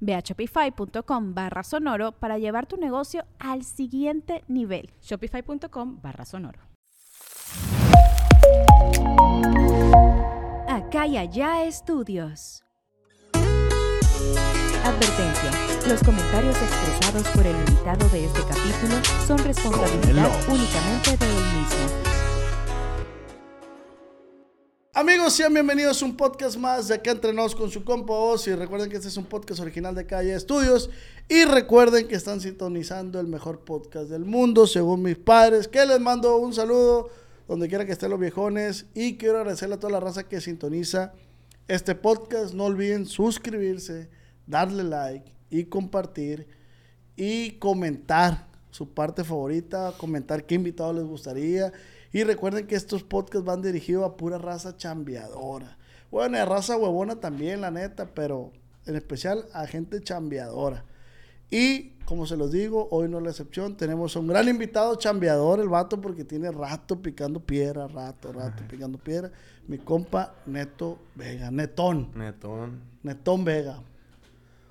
Ve a shopify.com barra sonoro para llevar tu negocio al siguiente nivel. Shopify.com barra sonoro. Acá y allá estudios. Advertencia. Los comentarios expresados por el invitado de este capítulo son responsabilidad únicamente de él mismo. Amigos, sean bienvenidos a un podcast más de acá entrenados con su compa Oz. Y recuerden que este es un podcast original de Calle Estudios. Y recuerden que están sintonizando el mejor podcast del mundo, según mis padres. Que les mando un saludo donde quiera que estén los viejones. Y quiero agradecerle a toda la raza que sintoniza este podcast. No olviden suscribirse, darle like y compartir. Y comentar su parte favorita, comentar qué invitado les gustaría. Y recuerden que estos podcasts van dirigidos a pura raza chambeadora. Bueno, a raza huevona también, la neta, pero en especial a gente chambeadora. Y como se los digo, hoy no es la excepción. Tenemos un gran invitado chambeador, el vato, porque tiene rato picando piedra, rato, rato picando piedra. Mi compa Neto Vega, Netón. Netón. Netón Vega.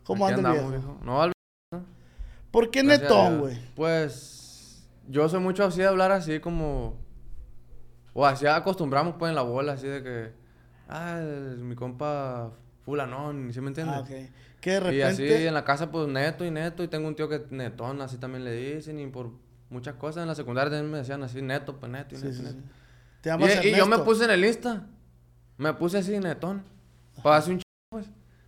¿Cómo Aquí anda el andamos, viejo? viejo. No, al- ¿Por qué gracias a Netón, güey? Pues yo soy mucho así de hablar así como... O así acostumbramos pues en la bola, así de que... Ah, mi compa fulanón, ¿sí me entiendes? Ah, ok. Que de repente... Y así en la casa pues neto y neto y tengo un tío que netón, así también le dicen y por muchas cosas en la secundaria también me decían así neto, pues neto y Sí, neto, sí, y sí. neto. ¿Te llamas Y, y yo me puse en el Insta, me puse así netón, para hacer un ch... pues.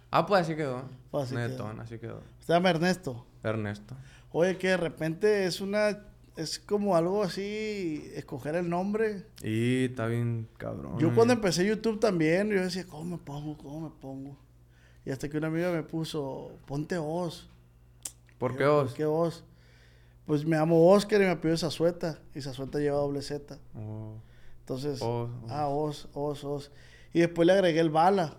Ah, pues así quedó. Pues así quedó. netón, así quedó. Se llama Ernesto. Ernesto. Oye, que de repente es una... Es como algo así, escoger el nombre. Y está bien cabrón. Yo cuando empecé YouTube también, yo decía, ¿cómo me pongo? ¿Cómo me pongo? Y hasta que una amiga me puso, ponte Oz. ¿Por qué vos? ¿Por qué Oz? Pues me llamo Oscar y me pidió Zazueta. Y Zazueta lleva doble Z. Oh, Entonces, Oz, ah, Oz, Oz, Oz. Y después le agregué el Bala.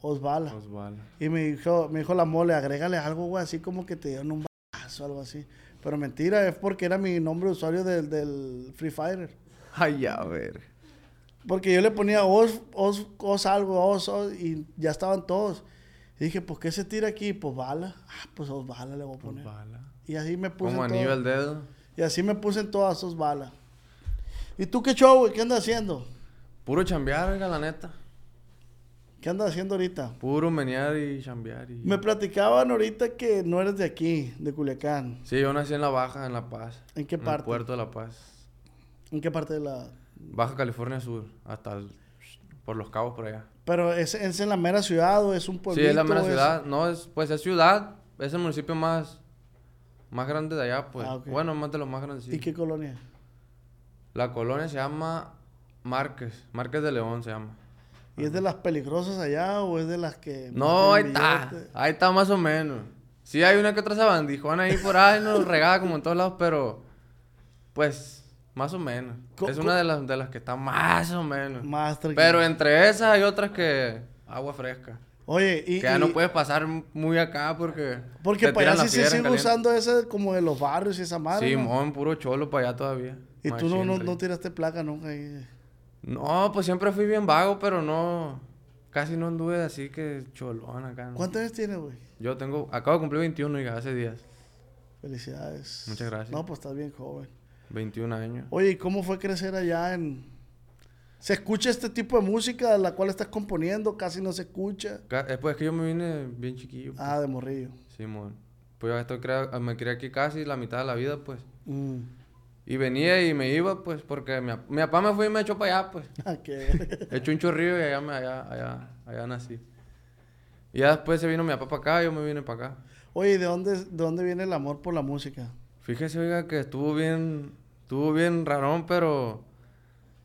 Oz Bala. Osvaldo. Y me dijo, me dijo la mole, agrégale algo, güey, así como que te dieron un balazo algo así. Pero mentira, es porque era mi nombre de usuario del, del Free Fire. Ay, a ver. Porque yo le ponía os, os, os algo, os, os, y ya estaban todos. Y dije, pues, ¿qué se tira aquí? Pues bala. Ah, pues os bala le voy a poner. Osvaldo. Y así me puse Como anillo al dedo. Y así me puse en todas sus balas. ¿Y tú qué show, güey? ¿Qué andas haciendo? Puro chambear, oiga, la neta. ¿Qué andas haciendo ahorita? Puro menear y chambear. Y... Me platicaban ahorita que no eres de aquí, de Culiacán. Sí, yo nací en La Baja, en La Paz. ¿En qué el parte? puerto de La Paz. ¿En qué parte de la...? Baja California Sur. Hasta el- Por los cabos por allá. Pero ¿es, es en la mera ciudad o es un Sí, pueblito? es la mera ciudad. No, es... Pues es ciudad. Es el municipio más... Más grande de allá, pues. Ah. Bueno, más de los más grandes. sí. ¿Y qué colonia? La colonia se llama Márquez. Márquez de León se llama. ¿Y es de las peligrosas allá o es de las que... No, ahí está. Ahí está más o menos. Sí, hay una que otra sabandijona ahí por ahí, no regada como en todos lados, pero pues más o menos. Es una de las de las que está más o menos. Más tranquilo. Pero entre esas hay otras que agua fresca. Oye, y... Que ya y- no puedes pasar muy acá porque Porque para allá sí se sigue usando ese como de los barrios y esa madre, Sí, ¿no? mon, puro cholo para allá todavía. Y tú no, no, no tiraste placa nunca ahí. No, pues siempre fui bien vago, pero no casi no anduve así que cholón acá. ¿no? ¿Cuántos años tienes, güey? Yo tengo acabo de cumplir 21 y hace días. Felicidades. Muchas gracias. No, pues estás bien joven. 21 años. Oye, ¿y cómo fue crecer allá en... ¿Se escucha este tipo de música de la cual estás componiendo? Casi no se escucha. Eh, Pues es que yo me vine bien chiquillo. pues. Ah, de morrillo. Simón. Pues yo estoy crea- me crié aquí casi la mitad de la vida, pues. Mm. Y venía y me iba, pues, porque mi, mi papá me fue y me echó para allá, pues. Ah, qué- Echó un chorrillo y allá, me, allá, allá, allá nací. Y ya después se vino mi papá para acá yo me vine para acá. Oye, ¿y ¿de dónde, ¿de dónde viene el amor por la música? Fíjese, oiga, que estuvo bien, estuvo bien rarón, pero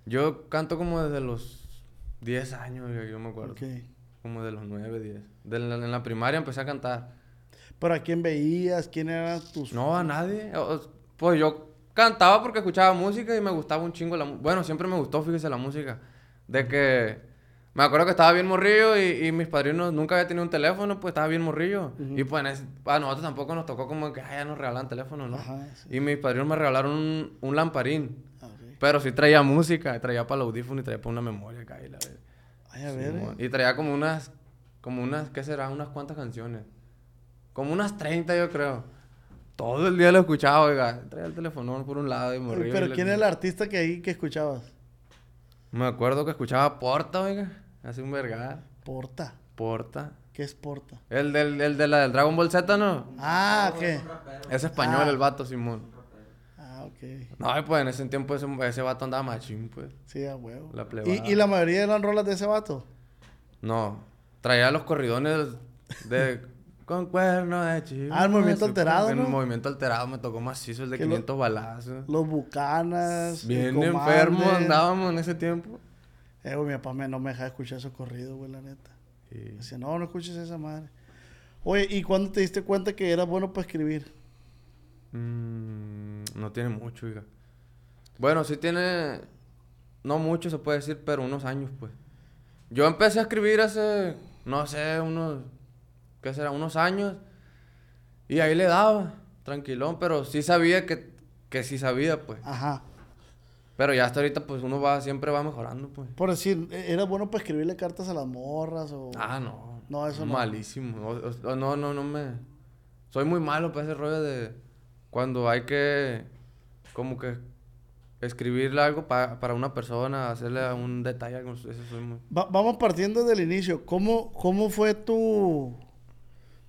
yo canto como desde los 10 años, oiga, yo me acuerdo. Ok. Como de los 9, 10. De la- en la primaria empecé a cantar. ¿Pero a quién veías? ¿Quién eran tus...? No, a nadie. Pues yo cantaba porque escuchaba música y me gustaba un chingo la música. Bueno, siempre me gustó, fíjese, la música. De que... Me acuerdo que estaba bien morrillo y, y mis padrinos nunca había tenido un teléfono, pues estaba bien morrillo. Y pues ese- a nosotros tampoco nos tocó como que "Ay, ya nos regalan teléfono, ¿no? Ajá, sí. Y mis padrinos me regalaron un, un lamparín. Ah. Pero sí traía música, traía para el audífono y traía para una memoria acá y la verdad. Ay, a ver. Eh. Y traía como unas, como unas, ¿qué será? Unas cuantas canciones. Como unas 30 yo creo. Todo el día lo escuchaba, oiga. Traía el teléfono por un lado y Oye, morría. ¿Pero quién era el artista que ahí que escuchabas? Me acuerdo que escuchaba Porta, oiga. Hace un vergar. Porta. Porta. ¿Qué es Porta? El del, el de la del Dragon Ball Z, ¿no? Ah, ¿qué? Es español Ah. el vato, Simón. Ah, ok. No, pues en ese tiempo ese, ese vato andaba machín, pues. Sí, a huevo. La plebada. ¿Y, ¿Y la mayoría eran rolas de ese vato? No. Traía los corridones de... Con cuerno de chivo. Ah, el movimiento alterado, En ¿no? el movimiento alterado me tocó macizo el de Que lo- 500 balazos. Los Bucanas. Bien enfermos andábamos en ese tiempo. Eh, güey, mi papá me, no me dejaba escuchar esos corridos, güey, la neta. Y... Decía, no, no escuches esa madre. Oye, ¿y cuándo te diste cuenta que era bueno para escribir? Mm, no tiene mucho, oiga. Bueno, sí tiene... No mucho se puede decir, pero unos años, pues. Yo empecé a escribir hace, no sé, unos... ¿Qué será? Unos años. Y ahí le daba, tranquilón, pero sí sabía que, que sí sabía, pues. Ajá. Pero ya hasta ahorita, pues uno va, siempre va mejorando, pues. Por decir, ¿e- ¿era bueno para escribirle cartas a las morras o...? Ah, no. No, eso no. Malísimo. O- o- no, no, no me... Soy muy malo para ese rollo de... Cuando hay que... Como que... Escribirle algo pa- para una persona, hacerle un detalle, algo, eso soy muy... Va- vamos partiendo del inicio. ¿Cómo, cómo fue tu,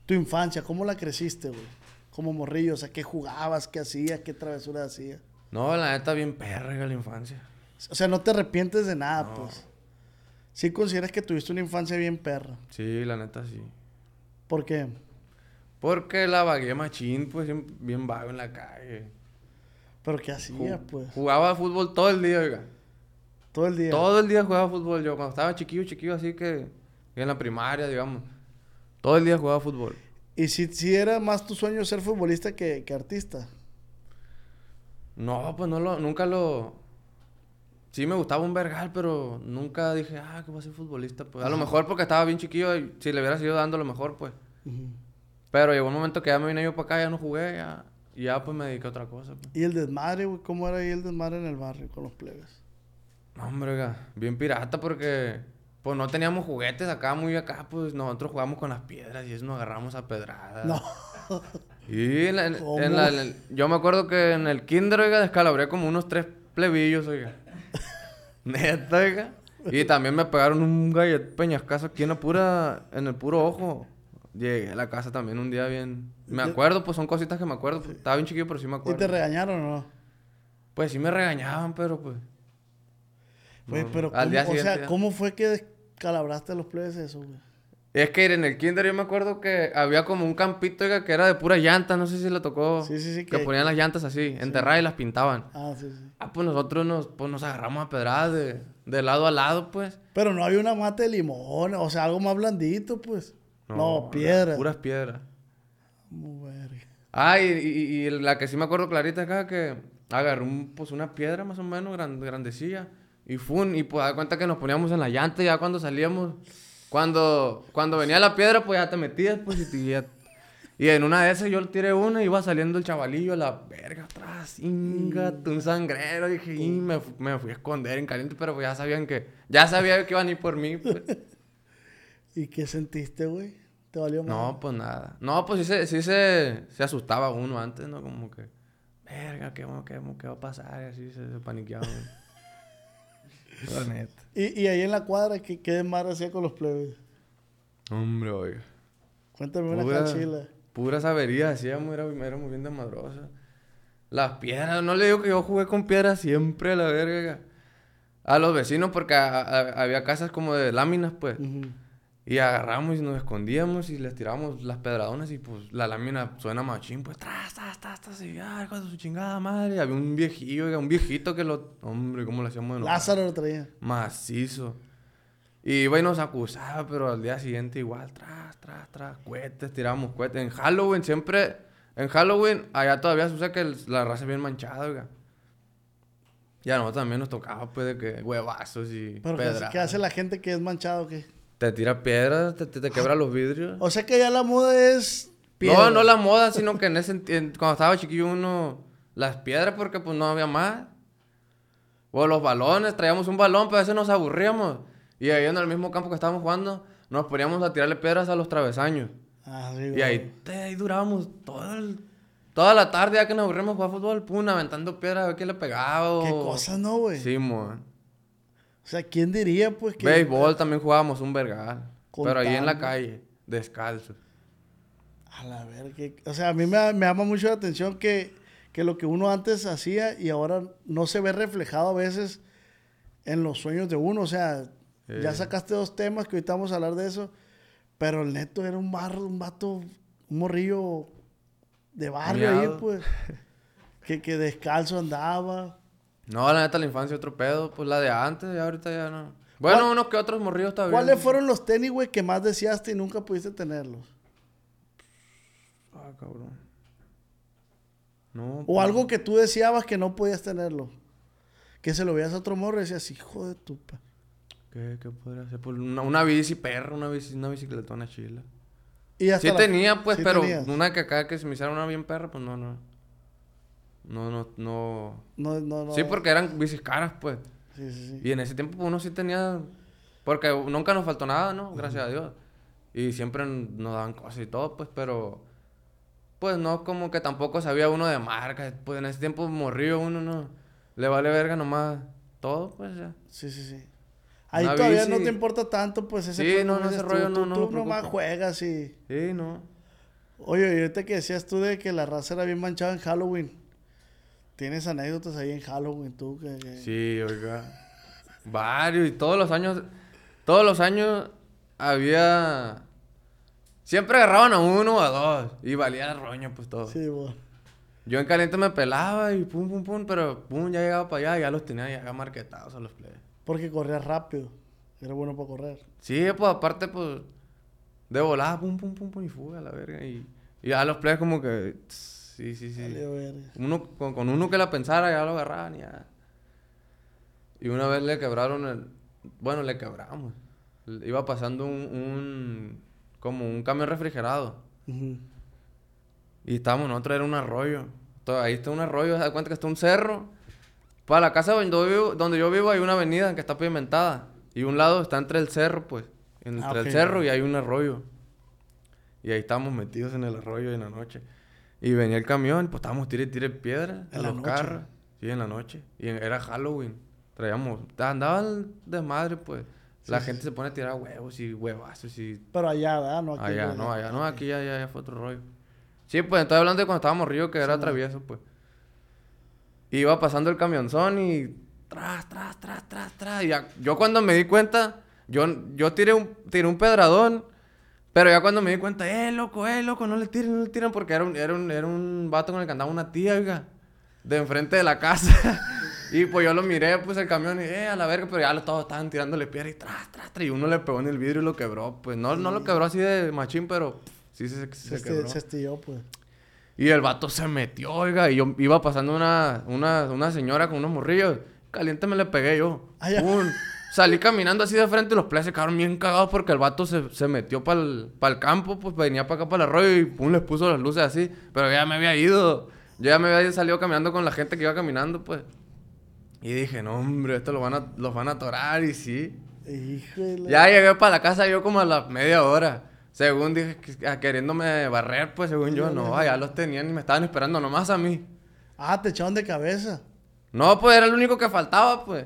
tu infancia? ¿Cómo la creciste, güey? Como morrillo, o sea, ¿qué jugabas? ¿Qué hacías? ¿Qué travesuras hacías? No, la neta, bien perra la infancia. O sea, no te arrepientes de nada, pues. Sí consideras que tuviste una infancia bien perra. Sí, la neta, sí. ¿Por qué? Porque la vagué machín, pues, bien vago en la calle. ¿Pero qué hacías, pues? Jugaba fútbol todo el día, oiga. Todo el día. Todo el día jugaba fútbol yo. Cuando estaba chiquillo, chiquillo, así que... En la primaria, digamos. Todo el día jugaba fútbol. ¿Y si, si era más tu sueño ser futbolista que, que artista? No, pues no lo, nunca lo. Sí me gustaba un vergal, pero nunca dije, ah, que voy a ser futbolista. Pues a lo mejor porque estaba bien chiquillo y si le hubiera sido dando lo mejor, pues. Pero llegó un momento que ya me vine yo para acá, ya no jugué, ya. Y ya pues me dediqué a otra cosa. Pues. ¿Y el desmadre, güey? ¿Cómo era ahí el desmadre en el barrio con los plebes? No, hombre, oiga, bien pirata porque pues no teníamos juguetes acá, muy acá, pues nosotros jugamos con las piedras y eso nos agarramos a pedradas. No. Y en la- yo me acuerdo que en el kinder, oiga, descalabré como unos tres plebillos, oiga. Neta, oiga. Y también me pegaron un gallet peñascazo aquí en la pura, en el puro ojo. Llegué a la casa también un día bien. Me acuerdo, pues son cositas que me acuerdo. pues, Estaba bien chiquillo, pero sí me ¿Y acuerdo. te regañaron o no? Pues sí me regañaban, pero pues. No, pero al ¿cómo, día o sea. ¿cómo fue que descalabraste a los plebes eso, güey? Es que en el kinder yo me acuerdo que había como un campito, oiga, que era de pura llanta. No sé si le tocó. Sí, sí, sí, Que, que- ponían las llantas así, enterradas y las pintaban. Ah, sí, sí. Ah, pues nosotros nos, pues nos agarramos a pedradas de, de lado a lado, pues. Pero no había una mata de limón, o sea, algo más blandito, pues. No. Puras piedras. Muy verga. Ah, y, y- y la que sí me acuerdo clarita acá, que agarré un, pues una piedra más o menos gran- grandecilla. Y fun, y pues da cuenta que nos poníamos en la llanta y ya cuando salíamos, cuando, cuando venía la piedra, pues ya te metías, pues y, ya- y en una de esas yo tiré una y iba saliendo el chavalillo a la verga atrás, ingate, un sangrero, dije, y me, me fui a esconder en caliente, pero pues ya sabían que, ya sabía que iban a ir por mí, pues. ¿Y qué sentiste, güey? ¿Te valió más? No, pues nada. No, pues sí se, sí se, se asustaba uno antes, ¿no? Como que, verga, ¿qué, va- qué, qué va a pasar? Y así se, se paniqueaba. Uno. La neta. ¿Y, y ahí en la cuadra, ¿qué, qué desmadre hacía con los plebes? Hombre, oiga. Cuéntame una Pura, cachila. puras averías hacíamos, era, éramos bien desmadrosas. Las piedras, no le digo que yo jugué con piedras siempre a la verga. A los vecinos, porque a- a- había casas como de láminas, pues. Y agarramos y nos escondíamos y les tiramos las pedradonas y pues la lámina suena machín, pues tras, tras, tras, tras, y ay, con su chingada madre. Había un viejillo, un viejito que lo. Hombre, ¿cómo le hacíamos de enojar? Lázaro lo traía. Macizo. Y iba y nos acusaba, pero al día siguiente igual, tras, tras, tras, cohetes, tirábamos cohetes. En Halloween siempre, en Halloween, allá todavía se usa que el- la raza es bien manchada, oiga. Y a nosotros también nos tocaba, pues, de que huevazos y Pero ¿qué, pedradas. qué hace la gente que es manchado? ¿qué? Te tira piedras, te, te, te quebra los vidrios. O sea que ya la moda es. No, piedra. no la moda, sino que en ese en- cuando estaba chiquillo uno las piedras porque pues no había más. O los balones, traíamos un balón, pero a veces nos aburríamos. Y ahí en el mismo campo que estábamos jugando, nos poníamos a tirarle piedras a los travesaños. Ah, sí, Y ahí, te- ahí durábamos todo el- toda la tarde ya que nos aburrimos jugar fútbol, pum, aventando piedras a ver quién le pegaba. o- Qué cosas, ¿no, güey? Sí, mon. O sea, ¿quién diría, pues, que. Béisbol también jugábamos un vergal. Pero ahí en la calle, descalzos. A la verga. O sea, a mí me, me llama mucho la atención que, que lo que uno antes hacía y ahora no se ve reflejado a veces en los sueños de uno. O sea, ya sacaste dos temas que ahorita vamos a hablar de eso. Pero el neto era un barro, un vato, un morrillo de barrio ahí, pues. Que, que descalzo andaba. No, la neta, la infancia otro pedo. Pues la de antes, ya ahorita ya no. Bueno, ¿Cuál- unos que otros morrillos todavía. ¿Cuáles fueron los tenis, güey, que más deseaste y nunca pudiste tenerlos? Ah, cabrón. No. O pues, algo que tú deseabas que no podías tenerlo. Que se lo veías a otro morro y decías, hijo de tu pa. ¿Qué, qué podría ser? Pues una, una bici perra, una, bici, una bicicletona chila. Y hasta Sí la- tenía, pues, sí pero tenías. una que acá que se me hiciera una bien perra, pues no, no. No, no, no. No, no, no. Sí, porque eran bicis caras, pues. Sí, sí, sí. Y en ese tiempo uno sí tenía... Porque nunca nos faltó nada, ¿no? Gracias a Dios. Y siempre nos daban cosas y todo, pues, pero... Pues no como que tampoco sabía uno de marcas. Pues en ese tiempo morrió uno, ¿no? Le vale verga nomás todo, pues ya. Sí, sí, sí. Ahí Una todavía bici. no te importa tanto, pues ese Sí, no, no, ese rollo tú, no- no tú nomás juegas y... Sí, no. Oye, y ahorita que decías tú de que la raza era bien manchada en Halloween. ¿Tienes anécdotas ahí en Halloween tú? Que, que- Sí, oiga. Varios. Y todos los años... Todos los años había... Siempre agarraban a uno o a dos. Y valía el roño, pues todo. Sí, bueno. Yo en caliente me pelaba y pum, pum, pum, pero pum, ya llegaba para allá y ya los tenía ya marquetados a los plebes. Porque corrías rápido. Era bueno para correr. Sí, pues aparte, pues, de volada, pum, pum, pum, pum, y fuga, la verga. Y, y ya los plebes como que, tss, sí, sí, sí. Uno, con, con uno que la pensara, ya lo agarraban ya. Y una vez le quebraron el, bueno, le quebramos. Iba pasando un, un como un camión refrigerado. Y estábamos nosotros, era un arroyo. Todo- ahí está un arroyo, se da cuenta que está un cerro. Para la casa donde yo, vivo, donde yo vivo hay una avenida que está pavimentada. Y un lado está entre el cerro, pues. Entre Ah, el cerro y hay un arroyo. Y ahí estábamos metidos en el arroyo en la noche. Y venía el camión, pues estábamos tire tire piedra ¿En los noche? carros. Sí, en la noche. Y era Halloween. Traíamos, andaba el desmadre, pues. la gente se pone a tirar huevos y huevazos y Pero allá, ¿verdad? No, aquí Allá, no, allá, no, aquí ya, ya, ya fue otro rollo. Sí, pues estoy hablando de cuando estábamos río, que era travieso, pues. Iba pasando el camionzón y tras, tras, tras, tras, tras. Y ya- yo cuando me di cuenta, yo, yo tiré un, tiré un pedradón, pero ya cuando me di cuenta, eh, loco, eh, loco, no le tiren, no le tiren, porque era un, era un, era un vato con el que andaba una tía, oiga, de enfrente de la casa. y pues yo lo miré, pues el camión, y eh, a la verga, pero ya todos estaban tirándole piedra y tras, tras, tras. Y uno le pegó en el vidrio y lo quebró. Pues no, no lo quebró así de machín, pero sí se, se, Se, quebró. se estilló, pues. Y el vato se metió, oiga, y yo iba pasando una, una, una señora con unos morrillos. Caliente me le pegué yo. Ah, ya. Salí caminando así de frente y los plebes se quedaron bien cagados porque el vato se, se metió para el campo, pues venía para acá para el arroyo y pum, les puso las luces así. Pero ya me había ido. Yo ya me había salido caminando con la gente que iba caminando, pues. Y dije, no, hombre, esto lo van a, los van a atorar y sí. Híjole. Ya llegué para la casa yo como a la media hora. Según dije, que- a- queriéndome barrer, pues según yo, no, ya los tenían y me estaban esperando nomás a mí. Ah, te echaron de cabeza. No, pues era el único que faltaba, pues.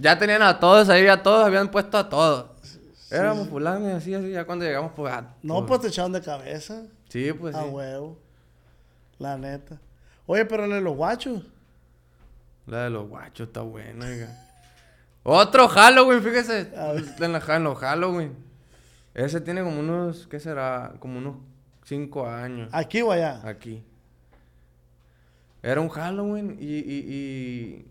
Ya tenían a todos ahí, a todos habían puesto a todos. Éramos fulano y así, así, ya cuando llegamos, pues... ah, No, pues te echaron de cabeza. Sí, pues a sí. huevo. La neta. Oye, pero la de los guachos. La de los guachos está buena, oiga. Otro Halloween, fíjese. A ver. En, la, en los Halloween. Ese tiene como unos, ¿qué será? Como unos cinco años. ¿Aquí o allá? Aquí. Era un Halloween y, y, y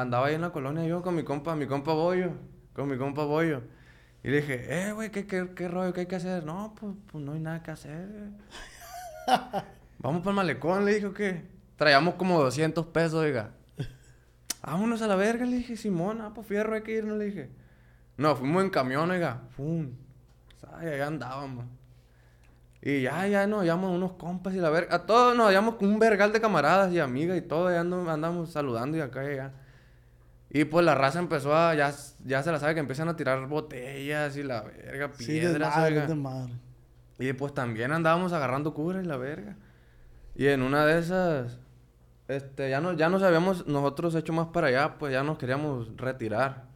andaba ahí en la colonia yo con mi compa, mi compa Bollo, con mi compa Bollo. Y le dije, eh, güey, ¿qué, qué, qué rollo? ¿Qué hay que hacer? No, pues, pues no hay nada que hacer. Vamos para el malecón, le dije, ¿qué? Traíamos como 200 pesos, oiga. Vámonos a la verga, le dije, Simón, ah, pues fierro, hay que irnos, le dije. No, fuimos en camión, oiga. Pum. Ay, allá andábamos. Y ya, ya nos hallamos unos compas y la verga. A todos nos hallamos con un vergal de camaradas y amigas y todo. Ya andamos saludando y acá y allá. Y pues la raza empezó a. Ya, ya se la sabe que empiezan a tirar botellas y la verga, Sí, piedras. desmadre, oiga. desmadre. Y pues también andábamos agarrando cura y la verga. Y en una de esas, este, ya, no, ya nos habíamos nosotros hecho más para allá, pues ya nos queríamos retirar.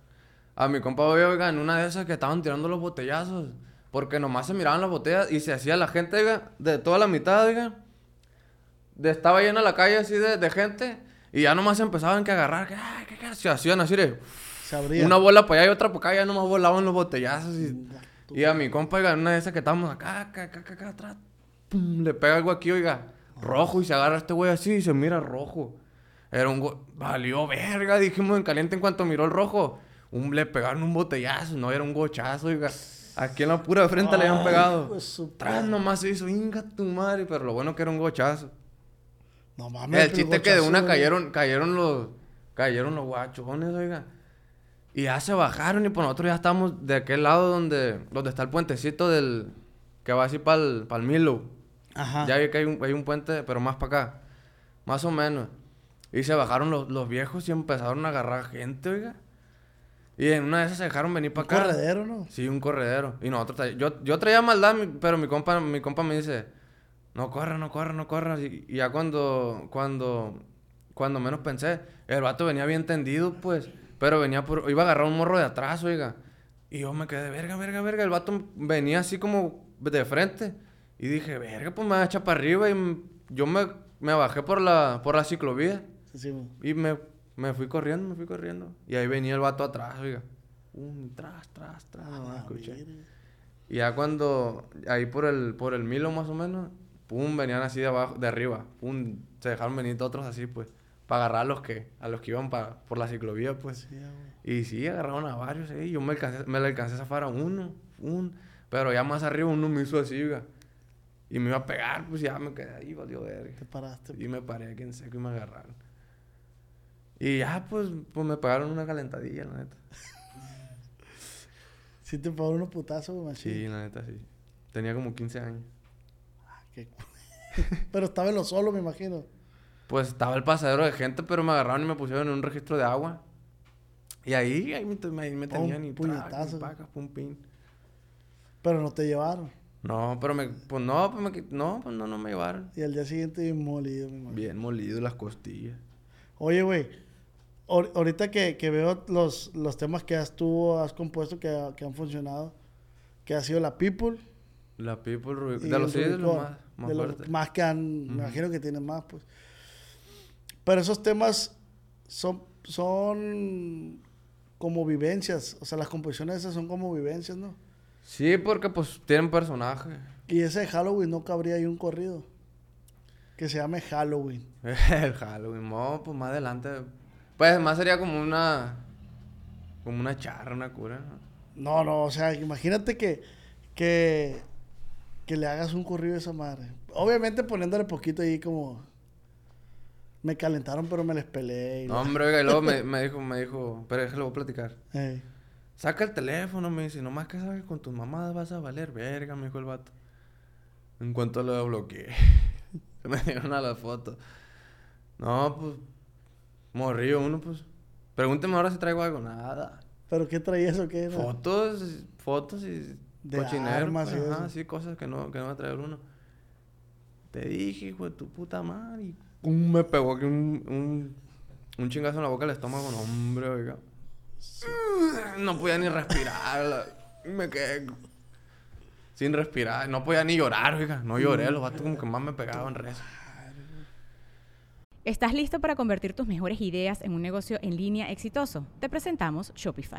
A mi compa, oiga, en una de esas que estaban tirando los botellazos, porque nomás se miraban las botellas y se hacía la gente, oiga, de toda la mitad, oiga, de, estaba llena la calle así de, de gente, y ya nomás empezaban que agarrar, que, ay, que, que, se hacían así de, Se una bola para allá y otra para acá, ya nomás volaban los botellazos y... Y a mi compa, oiga, una de esas que estábamos acá, acá, acá, acá, atrás, pum, le pega algo aquí, oiga, rojo, y se agarra este güey así y se mira rojo. Era un güey, valió verga, dijimos en caliente en cuanto miró el rojo. Un, le pegaron un botellazo, no era un gochazo, oiga. Aquí en la pura frente le habían pegado. su Tras nomás se hizo, inga tu madre, pero lo bueno que era un gochazo. No mames. El chiste que de una cayeron, cayeron los, cayeron los guachones, oiga. Y ya se bajaron y pues nosotros ya estamos de aquel lado donde, donde está el puentecito del, que va así para el, Milo. Ajá. Ya vi que hay un, hay un puente, pero más para acá. Más o menos. Y se bajaron los, los viejos y empezaron a agarrar gente, oiga. Y en una de esas se dejaron venir para Un acá. corredero, ¿no? Sí, un corredero. Y nosotros tra- yo, yo traía maldad, pero mi compa, mi compa me dice, no corra, no corra, no corra. Y, y ya cuando, cuando, cuando menos pensé, el vato venía bien tendido, pues. Pero venía por, iba a agarrar un morro de atrás, oiga. Y yo me quedé, verga, verga, verga. El vato venía así como de frente. Y dije, verga, pues me va a echar para arriba. Y yo me, me bajé por la, por la ciclovía. Sí. Y me, me fui corriendo, me fui corriendo. Y ahí venía el vato atrás, oiga. Un tras, tras, tras. Ah, escuché. Y ya cuando, ahí por el, por el Milo más o menos, pum, venían así de abajo, de arriba. Pum, se dejaron venir otros así, pues. Para agarrar a los que, a los que iban pa- por la ciclovía, pues. Sí, güey. Y sí, agarraron a varios, eh. Yo me, alcancé, me le alcancé a zafar a uno, un. Pero ya más arriba uno me hizo así, oiga. Y me iba a pegar, pues ya me quedé ahí, valió verga. Te paraste. Y me paré aquí en seco y me agarraron. Y ya, pues, pues me pagaron una calentadilla, la neta. Sí te pagó unos putazos, güey, machín. Sí, la neta, sí. Tenía como 15 años. Qué Pero estaba en lo solo, me imagino. Pues estaba el pasadero de gente, pero me agarraron y me pusieron en un registro de agua. Y ahí, ahí me, ahí me tenían y puñetazo. y pacas, pum, pin. Pero no te llevaron. No, pero me, pues no, pues me, no, pues no, no me llevaron. Y al día siguiente bien molido, mi imagino. Bien molido las costillas. Oye, güey. ahor- ahorita que, que veo los, los temas que has tú has compuesto que, que han funcionado, que ha sido la People. La people De los sí, de los más, más de los más que han, me imagino que tienen más, pues. Pero esos temas son, son como vivencias, o sea, las composiciones esas son como vivencias, ¿no? Sí, porque pues tienen personaje. Y ese de Halloween no cabría ahí un corrido. Que se llame Halloween. El Halloween, no, pues más adelante. Pues más sería como una. Como una charra, una cura. ¿no? No, no, o sea, imagínate que, que, que le hagas un corrido a esa madre. Obviamente poniéndole poquito ahí como... Me calentaron, pero me les peleé. y No, la- hombre, oiga, y luego me, me dijo, me dijo, pero déjalo voy a platicar. Saca el teléfono, me dice, nomás que sabes que con tus mamadas vas a valer verga, me dijo el vato. En cuanto lo bloqueé, me dieron a las fotos. No, pues, morrió uno, pues. Pregúnteme ahora si traigo algo, nada. ¿Pero qué traía eso? ¿Qué era? Fotos, fotos y De cochinero, armas pues, y ajá, eso. sí, cosas que no, que no va a traer uno. Te dije, hijo de tu puta madre, y pum, me pegó aquí un, un, un chingazo en la boca del estómago, no, hombre, oiga. No podía ni respirar, me quedé sin respirar, no podía ni llorar, oiga, no lloré, los vatos como que más me pegaban rezo. ¿Estás listo para convertir tus mejores ideas en un negocio en línea exitoso? Te presentamos Shopify.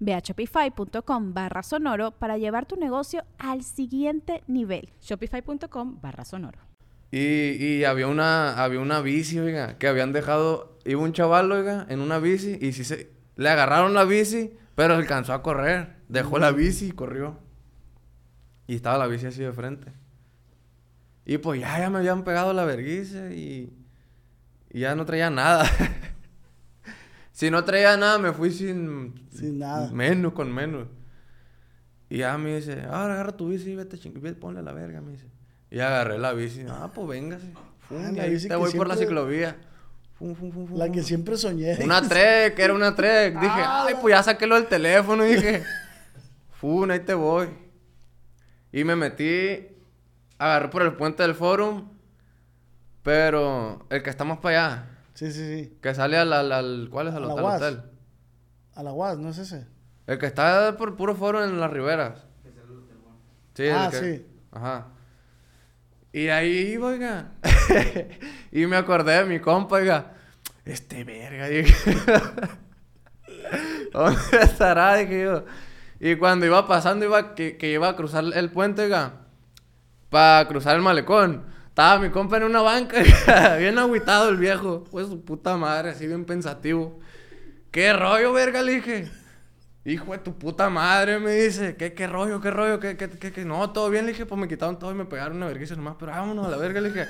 Ve a shopify.com barra sonoro para llevar tu negocio al siguiente nivel. Shopify.com barra sonoro. Y, y había una, había una bici, oiga, que habían dejado, iba un chaval, oiga, en una bici y sí se, le agarraron la bici, pero alcanzó a correr. Dejó la bici y corrió. Y estaba la bici así de frente. Y pues ya, ya me habían pegado la vergüenza y, y ya no traía nada. si no traía nada, me fui sin... Sin nada. Menos, con menos. Y ya me dice, ahora agarra tu bici y vete, ching... vete, ponle a la verga, me dice. Y agarré la bici. Ah, pues véngase. Fum, Ah, y ahí te voy por la ciclovía. Fum, fum, fum, fum, La fum. que siempre soñé. Una trek, era una trek. Dije, Ah, ay, pues ya saqué lo del teléfono. Y dije, fun, ahí te voy. Y me metí, agarré por el puente del forum. Pero el que está más para allá, Sí, sí, sí. que sale al, al, al- ¿cuál es? Al A la hotel, UAS. hotel. A la UAS, ¿no es ese? El que está por puro foro en las riberas. Sí, el Ah, que- sí. Ajá. Y ahí iba, oiga. y me acordé de mi compa, oiga. Este verga, dije. ¿Dónde estará? Dije yo. Y cuando iba pasando, iba que, que iba a cruzar el puente, oiga. Para cruzar el malecón. Estaba mi compa en una banca, bien agüitado el viejo. Pues su puta madre, así bien pensativo. ¿Qué rollo, verga? Le dije. Hijo de tu puta madre, me dice. ¿Qué, qué rollo, qué rollo? ¿Qué, qué, qué, qué? No, todo bien, le dije. Pues me quitaron todo y me pegaron una vergüenza nomás. Pero vámonos a la verga, le dije.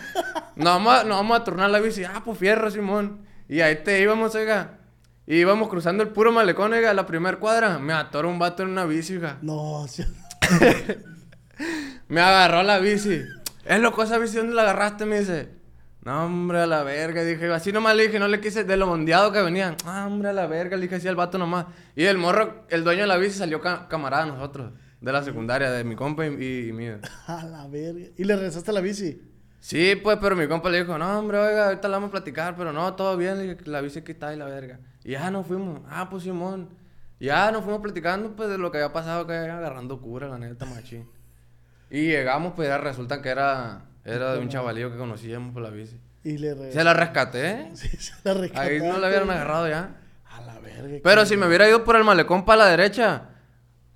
No vamos, a, no vamos a turnar la bici. Ah, pues fierro, Simón. Y ahí te íbamos, oiga. Y íbamos cruzando el puro malecón, oiga, la primera cuadra. Me atoró un vato en una bici, oiga. No, sí. Me agarró la bici. Es loco esa bici, ¿dónde la agarraste? Me dice. No, hombre, a la verga. Dije, así nomás le dije, no le quise, de lo mondeado que venían. Ah, hombre, a la verga, le dije así al vato nomás. Y el morro, el dueño de la bici salió ca- camarada nosotros, de la secundaria, de mi compa y, y mío. A la verga. ¿Y le regresaste la bici? Sí, pues, pero mi compa le dijo, no, hombre, oiga, ahorita la vamos a platicar, pero no, todo bien, le dije, la bici aquí está y la verga. Y ya nos fuimos, ah, pues Simón. Ya nos fuimos platicando, pues, de lo que había pasado, que agarrando cura, la neta, machín. Y llegamos, pues, ya resulta que era, era de un chavalillo que conocíamos por la bici. Y le. Se la rescaté, Sí, se la rescataste. ahí no la hubieran agarrado ya. A la verga. Pero si me hubiera ido por el malecón para la derecha,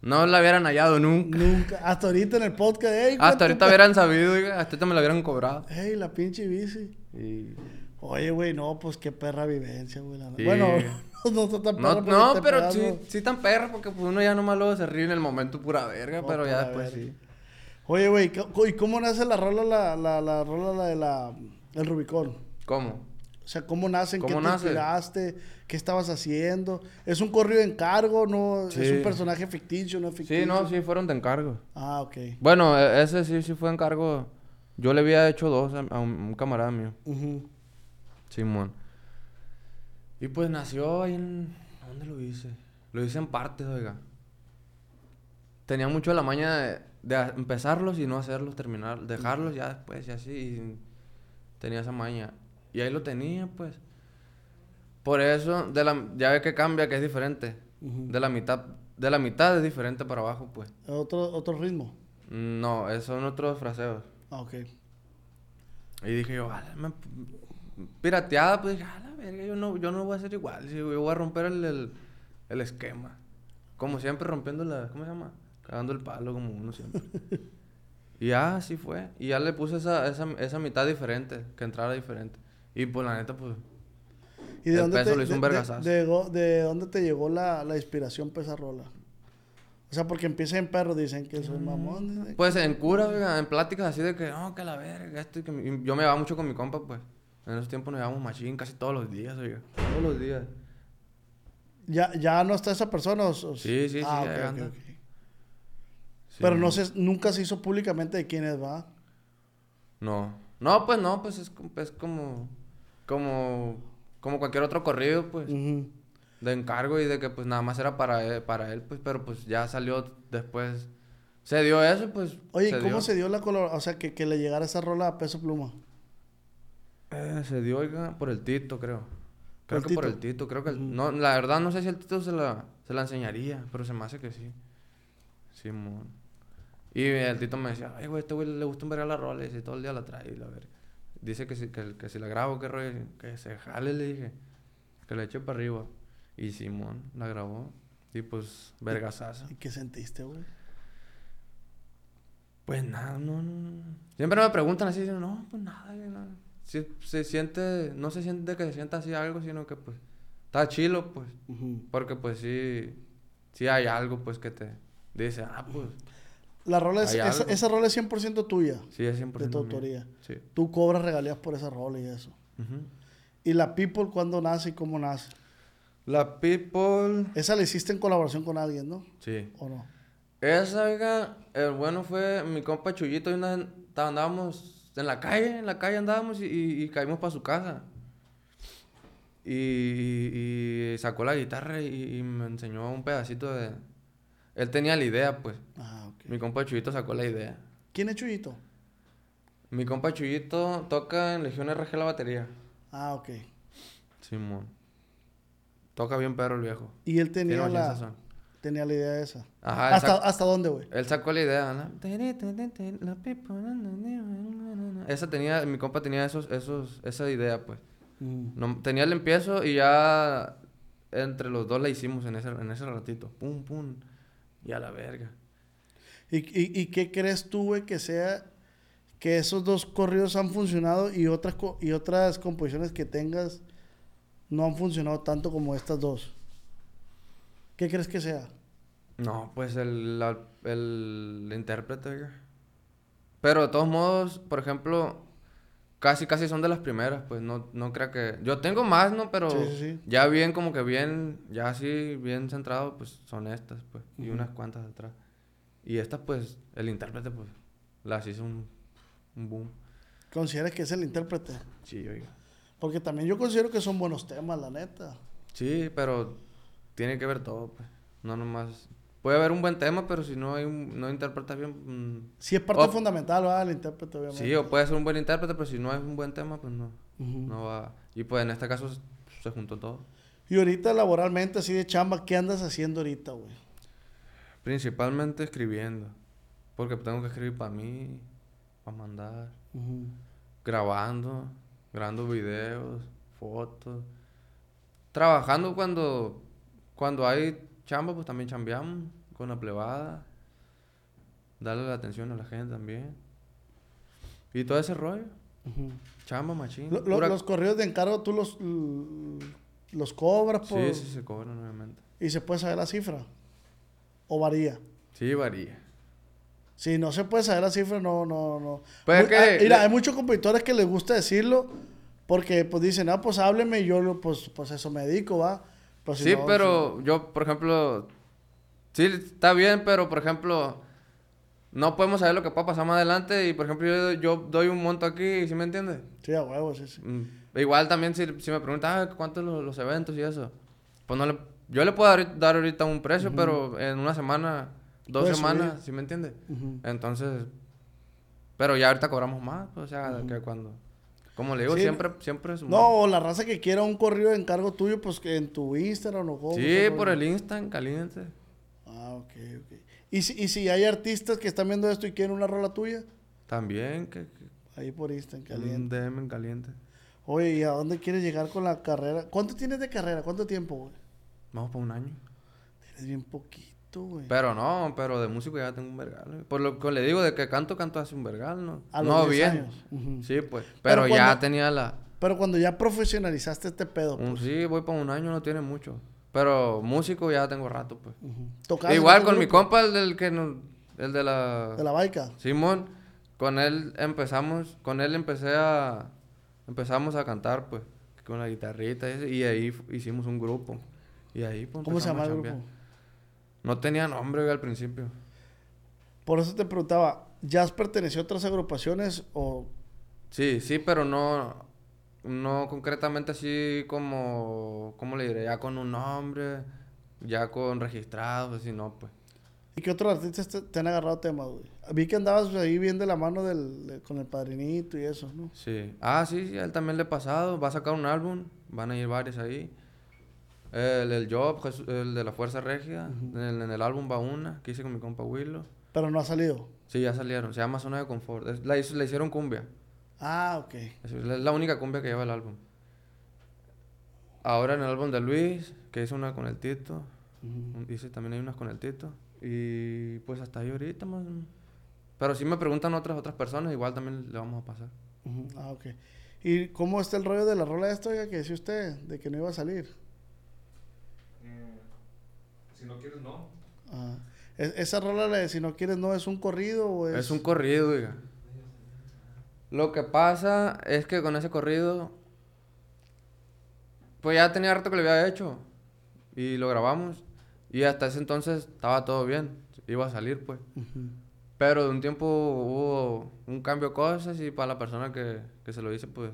no la hubieran hallado nunca. Nunca. Hasta ahorita en el podcast. Ey, Hasta ahorita hubieran sabido, hasta ahorita me la hubieran cobrado. Ey, la pinche bici. Y... Oye, güey, no, pues qué perra vivencia, güey. Sí. Bueno, no, no tan perra. No, pero sí, sí tan perra porque pues uno ya nomás luego se ríe en el momento pura verga, pero ya después verga. sí. Oye, güey, ¿cómo- ¿y cómo nace la rola, la, la, la rola la de la, el Rubicón? ¿Cómo? O sea, ¿cómo nace? ¿En qué ¿Cómo te nace? inspiraste? ¿Qué estabas haciendo? ¿Es un corrido de encargo? ¿No? ¿Es un personaje ficticio? ¿No es ficticio? Sí, no, sí fueron de encargo. Ah, ok. Bueno, e- ese sí, sí fue encargo. Yo le había hecho dos a, a un, camarada mío, Ujú. Simón. Y pues nació ahí en... ¿Dónde lo hice? Lo hice en partes, oiga. Tenía mucho la maña de, de empezarlos y no hacerlos, terminar, dejarlos ya después y así. y tenía esa maña. Y ahí lo tenía, pues. Por eso, de la, ya ve que cambia, que es diferente. Ujú. De la mitad, de la mitad es diferente para abajo, pues. ¿Otro, otro ritmo? No, esos son otros fraseos. Ah, ok. Y dije yo, "A la me- pirateada, pues dije, a la verga, yo no, yo no voy a ser igual, yo voy a romper el, el, el esquema. Como siempre rompiendo la, ¿cómo se llama? Cagando el palo como uno siempre. y ya, así fue. Y ya le puse esa, esa, esa mitad diferente, que entrara diferente. Y pues la neta, pues, ¿Y de El dónde peso te, le hizo un de- de- vergazazo. de, de dónde te llegó la, la inspiración para esa rola? O sea, porque empieza en perro, dicen que soy mamón. dicen. Pues en cura, oiga, en pláticas así de que, no, que la verga, esto y que... y yo me llevaba mucho con mi compa, pues. En esos tiempos nos llevábamos machín casi todos los días, oiga. Todos los días. ¿Ya, ¿Ya no está esa persona? o- Sí, sí, sí, Ah, ahí ok, ok, anda. Sí, Pero no se, nunca se hizo públicamente de quién es, ¿va? No. No, pues no, pues es, como- es como... Como... Como cualquier otro corrido, pues. De encargo y de que pues nada más era para él, para él pues. Pero pues ya salió después. Se dio eso, pues. Oye, ¿y ¿cómo dio. se dio la color? O sea, que, que le llegara esa rola a peso pluma. Eh, se dio, oiga, por el Tito, creo. Creo ¿Por que por el Tito, creo que... el- no, la verdad no sé si el Tito se la, se la enseñaría, pero se me hace que sí. Simón. Y el Tito me decía, ay, güey, este güey le gusta un verga la rola y todo el día la trae y la verga. Dice que si, que, que si la grabo, que rollo, que se jale, le dije. Que le eche para arriba. Y Simón la grabó. Y pues, vergasazo. ¿Y qué sentiste, güey? Pues nada, no, no, no. Siempre me preguntan así, no, pues nada, güey, no. Si- se siente, no se siente que se sienta así algo, sino que pues está chilo, pues. Porque pues sí, sí hay algo, pues, que te dice, ah, pues, La rola es, esa, esa rola es 100% tuya, sí es 100% de tu autoría. Sí. Tú cobras regalías por esa rola y eso. ¿Y la People cuándo nace y cómo nace? La People, Esa la hiciste en colaboración con alguien, ¿no? sí. ¿O no? Esa, oiga, el bueno fue mi compa Chuyito y una, andábamos en la calle, en la calle andábamos y, y- y caímos para su casa. Y, y- sacó la guitarra y, y me enseñó un pedacito de... Él tenía la idea, pues. Ah, ok. Mi compa Chuyito sacó la idea. ¿Quién es Chuyito? Mi compa Chuyito toca en Legión RG la batería. Ah, ok. Simón. Toca bien perro el viejo. Y él tenía la, sazón. tenía la idea esa. Ajá, ¿Hasta, sac- ¿Hasta dónde, güey? Él sacó la idea, ¿no? Esa tenía, mi compa tenía esos, esos, esa idea, pues. Mm. No, tenía el empiezo y ya entre los dos la hicimos en ese, en ese ratito. Pum, pum. Y a la verga. ¿Y, y, y qué crees tú, güey, que sea que esos dos corridos han funcionado y otras, co- y otras composiciones que tengas no han funcionado tanto como estas dos? ¿Qué crees que sea? No, pues el, la- el, intérprete. Pero de todos modos, por ejemplo, casi casi son de las primeras, pues no, no creo que... Yo tengo más, ¿no? Pero Sí, sí, sí. ya bien, como que bien, ya así, bien centrado, pues son estas, pues. Y Ujú. unas cuantas atrás. Y estas, pues, el intérprete, pues, las hizo un, un boom. ¿Consideras que es el intérprete? Sí, oiga. Porque también yo considero que son buenos temas, la neta. Sí, pero tiene que ver todo, pues. No nomás... Puede haber un buen tema, pero si no hay un, no interpretas bien... mm, Sí es parte O- fundamental, ¿verdad? El intérprete, obviamente. Sí, o puede ser un buen intérprete, pero si no es un buen tema, pues no, no va. Y pues en este caso se- se juntó todo. Y ahorita laboralmente, así de chamba, ¿qué andas haciendo ahorita, güey? Principalmente escribiendo, porque tengo que escribir para mí, para mandar, grabando, grabando videos, fotos. Trabajando cuando, cuando hay chamba, pues también chambeamos con la plebada. Darle la atención a la gente también. Y todo ese rollo. Ujú. Chamba, machín. Lo- Los correos de encargo, ¿tú los, los cobras por... Sí, sí, se cobran nuevamente. y se puede saber la cifra? ¿O varía? Sí, varía. Si no se puede saber la cifra, no, no, no. Pues Muy- que ah, mira, le- hay muchos compositores que les gusta decirlo porque pues dicen, ah, pues hábleme y yo lo- pues, pues eso me dedico, va. Pues, si Sí, no, pero yo, por ejemplo, sí, está bien, pero por ejemplo, no podemos saber lo que pueda pasar más adelante y por ejemplo yo, yo doy un monto aquí, ¿sí me entiendes? Sí, a huevo, sí, sí. Mm, Igual también si, si me preguntan, ah, ¿cuántos los, los eventos y eso? Pues no le, yo le puedo dar, dar ahorita un precio, pero en una semana, dos semanas. ¿sí me entiendes? Entonces, pero ya ahorita cobramos más, pues, o sea, que cuando, como le digo, Sí, siempre, siempre es No, la raza que quiera un correo de encargo tuyo, pues que en tu Instagram o cómo. Sí, por el Insta, en caliente. Ah, ok, ok. ¿Y si, y si hay artistas que están viendo esto y quieren una rola tuya, También, que, que- ahí por Instagram, un caliente. DM en caliente. Oye, ¿y a dónde quieres llegar con la carrera? ¿Cuánto tienes de carrera? ¿Cuánto tiempo, güey? Vamos para un año. Tienes bien poquito, güey. Pero no, pero de músico ya tengo un vergal. güey. Por lo que le digo, de que canto, canto hace un vergal, ¿no? A los no 10 bien. años. Sí, pues. Pero Pero, ya cuando- tenía la... Pero cuando ya profesionalizaste este pedo, un- pues, sí, voy para un año, no tiene mucho. Pero músico ya tengo rato, pues. Ujú. ¿Tocabas en Igual con mi compa, el del que nos- el de la... De la baica. Simón, con él empezamos, con él empecé a, empezamos a cantar, pues, con la guitarrita y, ese, y ahí hicimos un grupo. Y ahí, pues, ¿Cómo se llama el grupo? No tenía nombre, al principio. Por eso te preguntaba, ¿Jazz perteneció a otras agrupaciones o Sí, sí, pero no, no concretamente así como, ¿cómo le diré? Ya con un nombre, ya con registrados, así no, pues. y qué otros artistas te, te han agarrado temas, güey? Vi que andabas ahí bien de la mano del, de- con el padrinito y eso, ¿no? Sí. Ah, sí, sí, a él también le he pasado. Va a sacar un álbum. Van a ir varios ahí. El, el Job, el de la Fuerza Regia. en, el, en el álbum va una, que hice con mi compa Willow. Pero no ha salido. Sí, ya salieron. Se llama Zona de Confort. Es- la, la hicieron cumbia. Ah, ok. Es la, única cumbia que lleva el álbum. Ahora en el álbum de Luis, que hizo una con el Tito. También hay unas con el Tito. Y pues hasta ahí ahorita más. Pero si me preguntan otras otras personas, igual también le vamos a pasar. Ah, ok. ¿Y cómo está el rollo de la rola esta, oiga, que decía usted, de que no iba a salir? Si no quieres, no. Ah, ¿es- ¿Esa rola, la de si no quieres, no es un corrido o es...? Es un corrido, oiga. Lo que pasa es que con ese corrido, pues ya tenía harto que lo había hecho. Y lo grabamos. Y hasta ese entonces estaba todo bien. Iba a salir, pues. Pero de un tiempo hubo un cambio de cosas y para la persona que, que se lo hice, pues,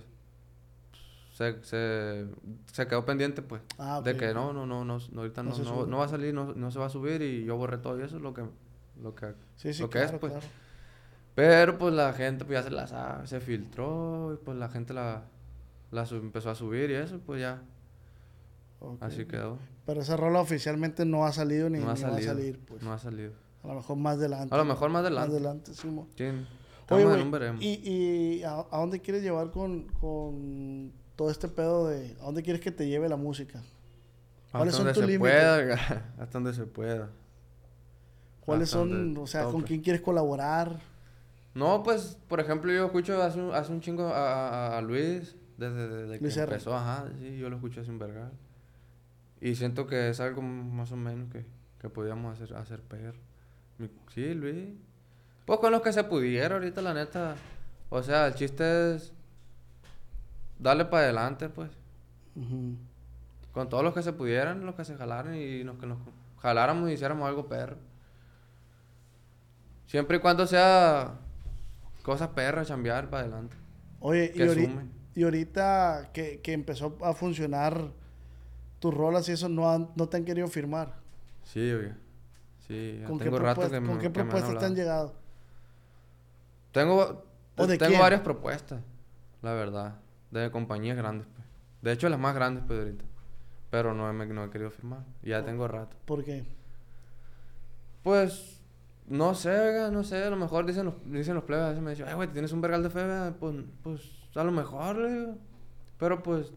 se, se, se quedó pendiente, pues. Ah, de que no, no, no, no, no, ahorita No no, no, va a salir, no, no se va a subir y yo borré todo y eso es lo que, lo que, Sí, sí, lo que claro, es, pues. claro. Pero pues la gente pues ya se la sabe, se filtró y pues la gente la, la sub- empezó a subir y eso, pues ya, así quedó. Pero esa rola oficialmente no ha salido ni, no ha ni salido, va a salir, pues. no ha salido. A lo mejor más adelante. A lo mejor más Más adelante. adelante, sí, mo. Sí, Oye, un veremos. ¿y, y a, a dónde quieres llevar con, con todo este pedo de... ¿A dónde quieres que te lleve la música? ¿Cuáles Hasta son donde tus se límites? pueda, hasta donde se pueda. ¿Cuáles Hasta son, o sea, con quién quieres colaborar? No, pues, por ejemplo, yo escucho hace un, hace un chingo a, a- a Luis, desde, desde que Luis empezó, ajá, sí, yo lo escucho un vergal. Y siento que es algo más o menos que, que podíamos hacer, hacer. Mi- Sí, Luis. Pues con los que se pudiera ahorita, la neta. O sea, el chiste es darle para adelante, pues. Con todos los que se pudieran, los que se jalaran y los que nos jaláramos y hiciéramos algo perro. Siempre y cuando sea cosas perras, chambear para adelante. Oye, y, Que ahori- sume. y ahorita que, que empezó a funcionar tus rolas y eso, no, han- no te han querido firmar. Sí, oye. Sí, ya ¿Con qué, tengo rato propuesta- que me, ¿con qué propuestas te han llegado? Tengo, ¿O de tengo quién? varias propuestas, la verdad. De compañías grandes, pues. De hecho, las más grandes, pues, ahorita. Pero no, me- no he querido firmar. Ya tengo rato. ¿Por qué? Pues, no sé, oiga, no sé. A lo mejor dicen los, dicen los plebes. A veces me dicen, ay, güey, ¿tienes un vergal de fe? verdad?". Pues, pues, a lo mejor, le digo. Pero, pues,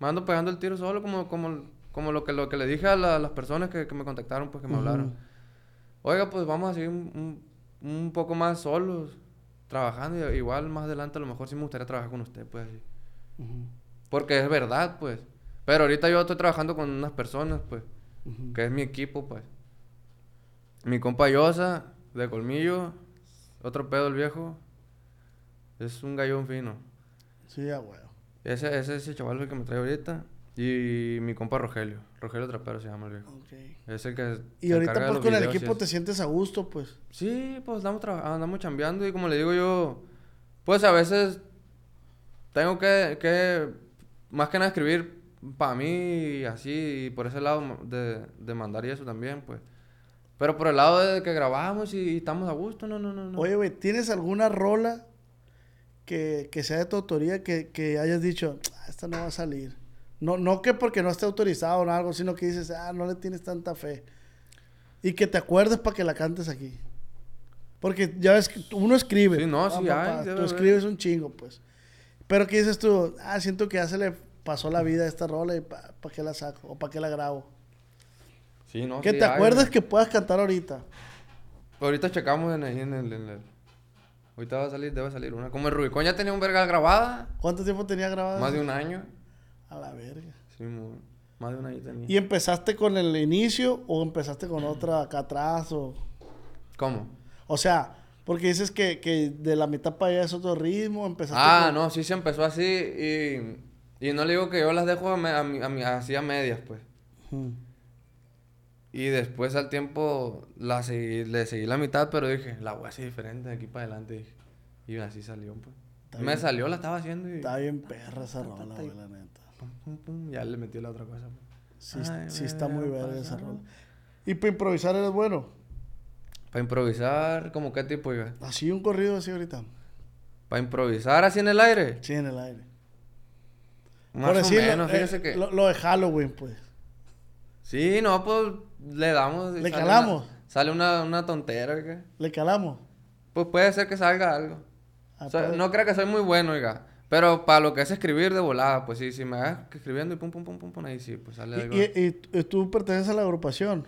me ando pegando el tiro solo, como, como, como lo, que, lo que le dije a la- las personas que, que me contactaron, pues, que me hablaron. Oiga, pues, vamos a seguir un, un, un poco más solos, trabajando. y igual, más adelante, a lo mejor sí me gustaría trabajar con usted, pues, así. Porque es verdad, pues. Pero ahorita yo estoy trabajando con unas personas, pues que es mi equipo, pues. Mi compa Yosa, de Colmillo, otro pedo el viejo, es un gallón fino. Sí, a huevo. Ese, ese es el chaval que me trae ahorita. Y mi compa Rogelio, Rogelio Trapero se llama el viejo. Ok. Es el que Y ahorita pues con el videos equipo te sientes a gusto, pues. Sí, pues andamos, andamos chambeando y como le digo yo, pues a veces tengo que, que más que nada escribir para mí y así, y por ese lado de, de mandar y eso también, pues. Pero por el lado de que grabamos y, estamos a gusto, no, no, no. no. Oye, güey, ¿tienes alguna rola que, que sea de tu autoría que, que hayas dicho, "Ah, esta no va a salir? No, no que porque no esté autorizado o algo, sino que dices, ah, no le tienes tanta fe. Y que te acuerdes para que la cantes aquí. Porque ya ves que uno escribe. Sí, no, Ah, sí papá, hay, Tú escribes un chingo, pues. Pero que dices tú, ah, siento que ya se le pasó la vida a esta rola y para qué la saco o para qué la grabo. Sí, no, que sí te hay, acuerdes güey. que puedas cantar ahorita. Ahorita checamos en, ahí en el, en el- Ahorita va a salir, debe salir una. Como el Rubicón ya tenía un verga grabada, ¿Cuánto tiempo tenía grabada? más de un año. A la verga. Sí, mo- Más de un año tenía. ¿Y empezaste con el inicio o empezaste con otra acá atrás? O, ¿Cómo? o sea, porque dices que, que de la mitad para allá es otro ritmo, empezaste Ah, con- no, sí se empezó así y... Y no le digo que yo las dejo a, me- a mi- a mi- así a medias, pues. Y después al tiempo la seguí, le seguí la mitad, pero dije, la voy a hacer diferente de aquí para adelante. dije. Y así salió, pues. Está Me bien. salió, la estaba haciendo y... Está bien perra esa rola, güey, la neta. pum, pum, pum, ya le metí la otra cosa. pues. Sí, Ay, sí está muy verga esa rola. ¿Y para improvisar eres bueno? Para improvisar, ¿como qué tipo, oiga? Así un corrido así ahorita. Para improvisar así en el aire. Sí, en el aire. Más o decirlo, menos, eh, que... Lo, lo de Halloween, pues. Sí, no, pues le damos. ¿Le calamos? una- sale una, una tontera, oiga. Le calamos. Pues puede ser que salga algo. Ah, O sea, no creo que soy muy bueno, oiga. Pero para lo que es escribir de volada, pues sí, si me hagas escribiendo y pum, pum, pum, pum, pum, ahí sí, pues sale algo. y, y- y tú perteneces a la agrupación.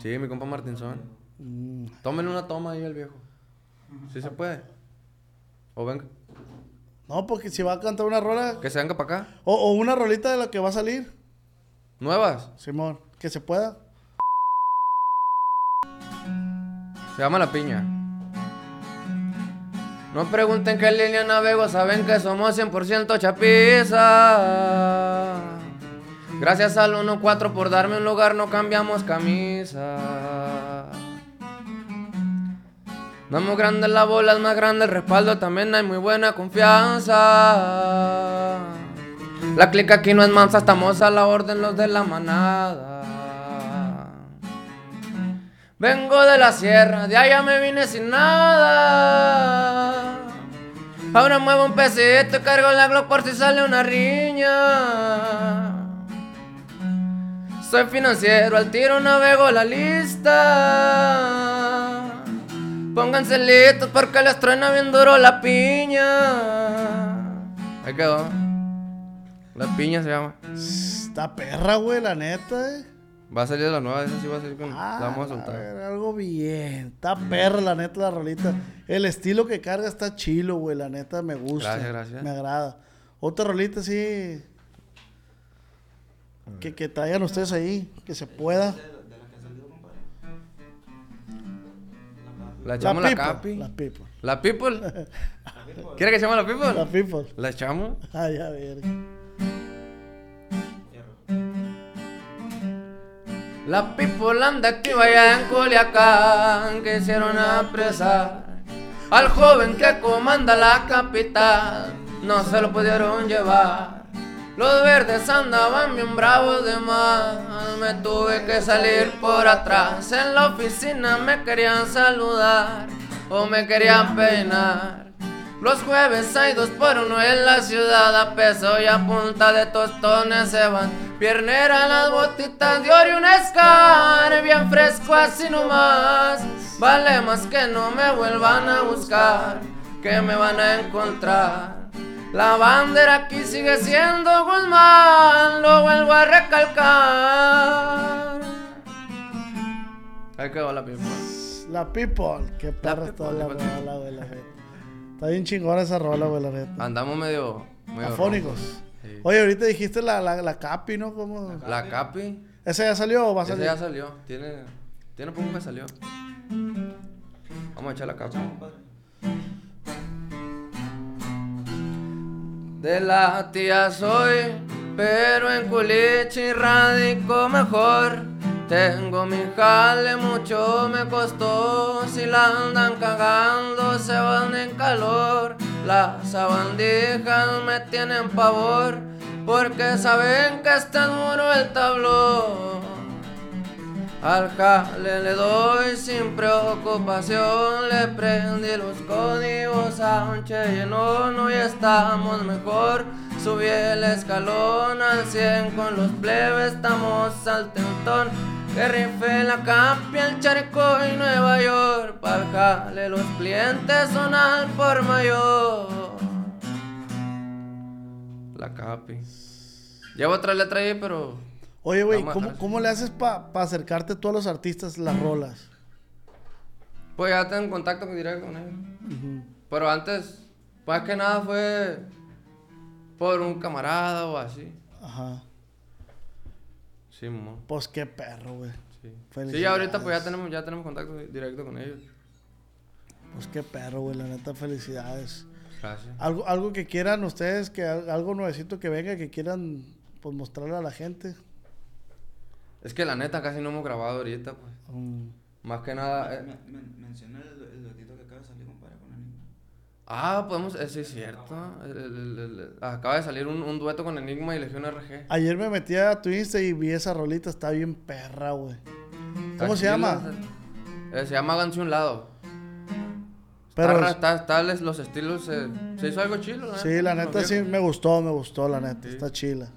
Sí, mi compa Martinson. Mm, Tómenle una toma ahí al viejo. Sí se puede. O venga, No, porque si va a cantar una rola. que se venga para acá. O, o una rolita de la que va a salir, Nuevas. Simón. Que se pueda. Se llama La Piña. No pregunten qué línea navego, saben que somos 100% chapiza. Gracias al 1-4 por darme un lugar, no cambiamos camisa. Muy grande la bola, es más grande el respaldo, también hay muy buena confianza. La clica aquí no es mansa, estamos a la orden los de la manada. Vengo de la sierra, de allá me vine sin nada. Ahora muevo un pesito cargo la Glock por si sale una riña. Soy financiero, al tiro navego la lista. Pónganse listos porque les truena bien duro la piña. Ahí quedó. La piña se llama. Está perra, güey, la neta, eh. Va a salir la nueva, esa sí va a salir con. Ah, la vamos a a soltar. ver, algo bien. Está perra, la neta, la rolita. El estilo que carga está chilo, güey. La neta me gusta. Gracias, gracias. Me agrada. Otra rolita así. Que, que traigan ustedes ahí. Que se pueda. La echamos la, people, capi. La people. La people. ¿Quiere que se llame la people? La people. La echamos. Ay, a ver. La people anda activa allá en Culiacán. Quisieron apresar al joven que comanda la capital. No se lo pudieron llevar. Los verdes andaban bien bravos de más. Me tuve que salir por atrás. En la oficina me querían saludar o me querían peinar. Los jueves hay dos por uno en la ciudad a peso y a punta de tostones se van. Piernera las botitas de oro y un escar bien fresco así nomás. Vale más que no me vuelvan a buscar, que me van a encontrar. La bandera aquí sigue siendo Guzmán, lo vuelvo a recalcar. Ahí quedó la pipa. La people. Qué perra está people, la people. güey, la neta. Está bien chingona esa rola, güey, la neta. Andamos medio. medio Afónicos. Sí. Oye, ahorita dijiste la, la, la capi, ¿no? ¿Cómo? La capi. ¿Esa ya salió o va a Esa salir? ya salió. Tiene. Tiene poco que salió. Vamos a echar la capi. De la tía soy, pero en culichi radico mejor. Tengo mi jale, mucho me costó. Si la andan cagando, se van en calor. Las sabandijas me tienen pavor, porque saben que está duro el tablón. Al jale le doy sin preocupación, le prendí los códigos a un llenón, hoy estamos mejor. Subí el escalón al 100 con los plebes, estamos al tentón. Que rife la Campi, el Charco y Nueva York. Jale los clientes son al por mayor. La Capi. Llevo otra letra ahí, pero Oye, güey, ¿cómo, ¿cómo le haces para acercarte tú a los artistas las rolas? Pues ya tengo contacto con- directo con ellos. Pero antes, más que nada fue por un camarada o así. Ajá. Sí, mo. Pues qué perro, güey. Sí. Sí, ahorita pues ya tenemos, ya tenemos contacto directo con ellos. Pues qué perro, güey. La neta, felicidades. Gracias. Algo, algo que quieran ustedes, que al- algo nuevecito que venga, que quieran pues mostrarle a la gente. Es que la neta casi no hemos grabado ahorita, pues. Mm. Más que nada. eh, Men- men- menciona el, el duetito que acaba de salir, compadre, con Enigma. Ah, podemos. eh, sí, es cierto. El- el- el- el- acaba de salir un, un dueto con Enigma y Legión RG. Ayer me metí a Insta y vi esa rolita, está bien perra, güey. ¿Cómo se llama? eh, se llama Háganse un lado. Pero está, está, está los estilos. eh, se hizo algo chilo, sí, la neta sí me gustó, me gustó, la neta, Sí. está chila.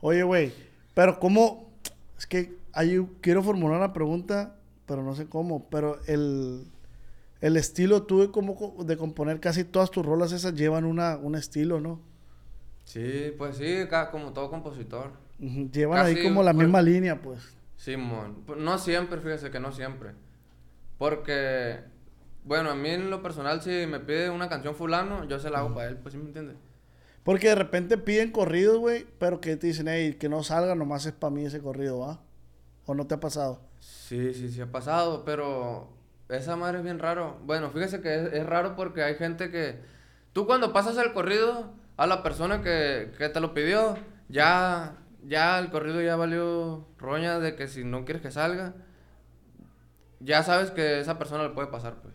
Oye, güey, pero cómo, es que hay, quiero formular una pregunta, pero no sé cómo, pero el, el estilo tú de, cómo co- de componer casi todas tus rolas esas llevan una, un estilo, ¿no? Sí, pues sí, como todo compositor. Llevan ahí como la pues- misma línea, pues. Simón, Pues, no siempre, fíjese que no siempre. Porque, bueno, a mí en lo personal, si me pide una canción fulano, yo se la hago para él, pues sí me entiendes. Porque de repente piden corridos, güey, pero que te dicen, hey, que no salga, nomás es para mí ese corrido, ¿va? ¿O no te ha pasado? Sí, sí, sí ha pasado, pero esa madre es bien raro. Bueno, fíjese que es, es raro porque hay gente que... Tú cuando pasas el corrido a la persona que, que te lo pidió, ya, ya el corrido ya valió roña de que si no quieres que salga, ya sabes que esa persona le puede pasar, pues.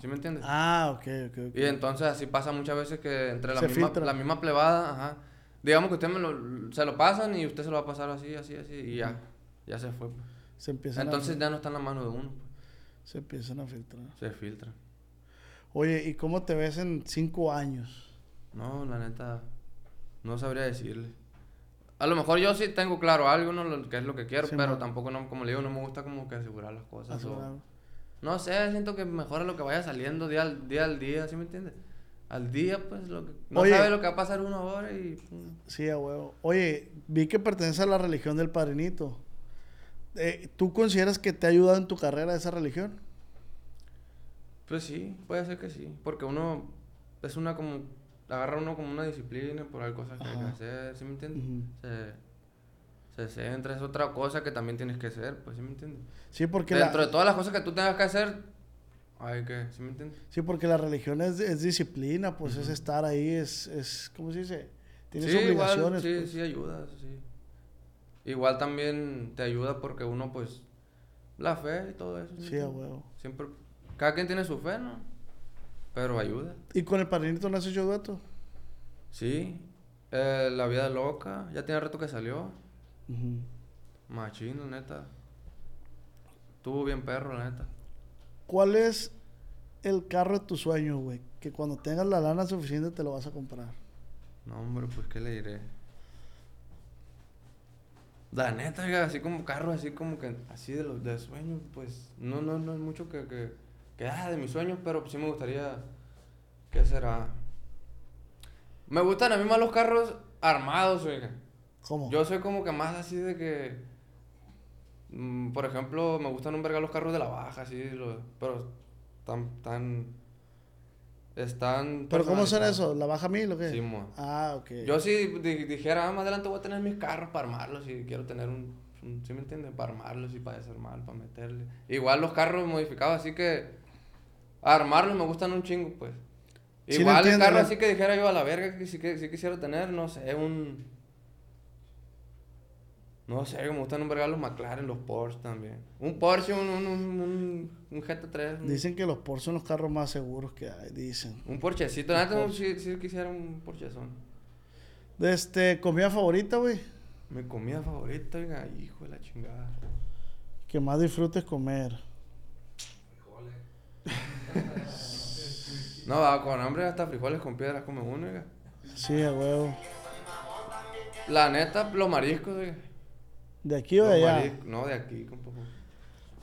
¿Sí me entiendes? Ah, ok, ok, ok. Y entonces así pasa muchas veces que entre la Se misma, filtra. la misma plebada, ajá, digamos que usted me lo, se lo pasan y usted se lo va a pasar así, así, así, y ya, ya se fue. pues. Se empiezan, Entonces a, ya no está en la mano de uno, se empiezan a filtrar. se filtra. Oye, ¿y cómo te ves en cinco años? No, la neta, no sabría decirle. A lo mejor yo sí tengo claro algo, ¿no? Lo, que es lo que quiero, Sí, pero man. tampoco, no, como le digo, no me gusta como que asegurar las cosas. o- no sé, siento que mejora lo que vaya saliendo día al día, al día ¿sí me entiendes? Al día, pues, lo que, no Oye. sabe lo que va a pasar una hora y... Sí, a huevo. Oye, vi que pertenece a la religión del padrinito. Eh, ¿Tú consideras que te ha ayudado en tu carrera esa religión? Pues sí, puede ser que sí, porque uno es una como, agarra uno como una disciplina por algo cosas que hay que hacer, ¿sí me entiendes? Ujú. se, se centra, es otra cosa que también tienes que hacer, pues, ¿sí me entiendes? Sí, porque Dentro la, de todas las cosas que tú tengas que hacer, hay que, ¿sí me entiendes? sí, porque la religión es, es disciplina, pues es estar ahí, es, es, ¿cómo se dice? Tienes sí, obligaciones. igual, sí, pues. sí ayuda, sí. Igual también te ayuda porque uno, pues, la fe y todo eso. ¿sí a huevo. Siempre, cada quien tiene su fe, ¿no? Pero ayuda. ¿Y con el padrinito no has hecho dueto? Sí, eh, La Vida Loca, ya tiene rato que salió. La neta. Estuvo bien perro, la neta. ¿Cuál es el carro de tus sueños, güey? Que cuando tengas la lana suficiente te lo vas a comprar. No, hombre, pues, ¿qué le diré? La neta, oiga, así como carro, así como que, así de los de sueños, pues, no, no, no es mucho que, que, que, ah, de mis sueños, pero sí me gustaría, ¿qué será? Me gustan a mí más los carros armados, oiga. ¿Cómo? Yo soy como que más así de que. mm, por ejemplo, me gustan un verga los carros de la baja, así, pero tan, tan. Están. ¿Pero cómo son eso? ¿La baja mil o qué? Sí, mo. Ah, ok. Yo si di- dijera, ah, más adelante voy a tener mis carros para armarlos y quiero tener un, un- ¿sí me entiendes? Para armarlos y para desarmar, para meterle. Igual los carros modificados, así que armarlos me gustan un chingo, pues. Sí Igual el carro así que dijera yo a la verga que sí, que sí quisiera tener, no sé, un... No sé, me gustan un verga los McLaren, los Porsche también. Un Porsche, un, un, un, un, un GT3. Un, Dicen que los Porsche son los carros más seguros que hay, dicen. un Porschecito. La neta, sí, sí quisiera un Porchezón. De este, comida favorita, güey. Mi comida favorita, oiga, hijo de la chingada. Que más disfrutes comer. No, va, con hambre hasta frijoles con piedras come uno, oiga. Sí, a huevo. La neta, los mariscos, oiga. ¿De aquí o de allá? No, de aquí, compa.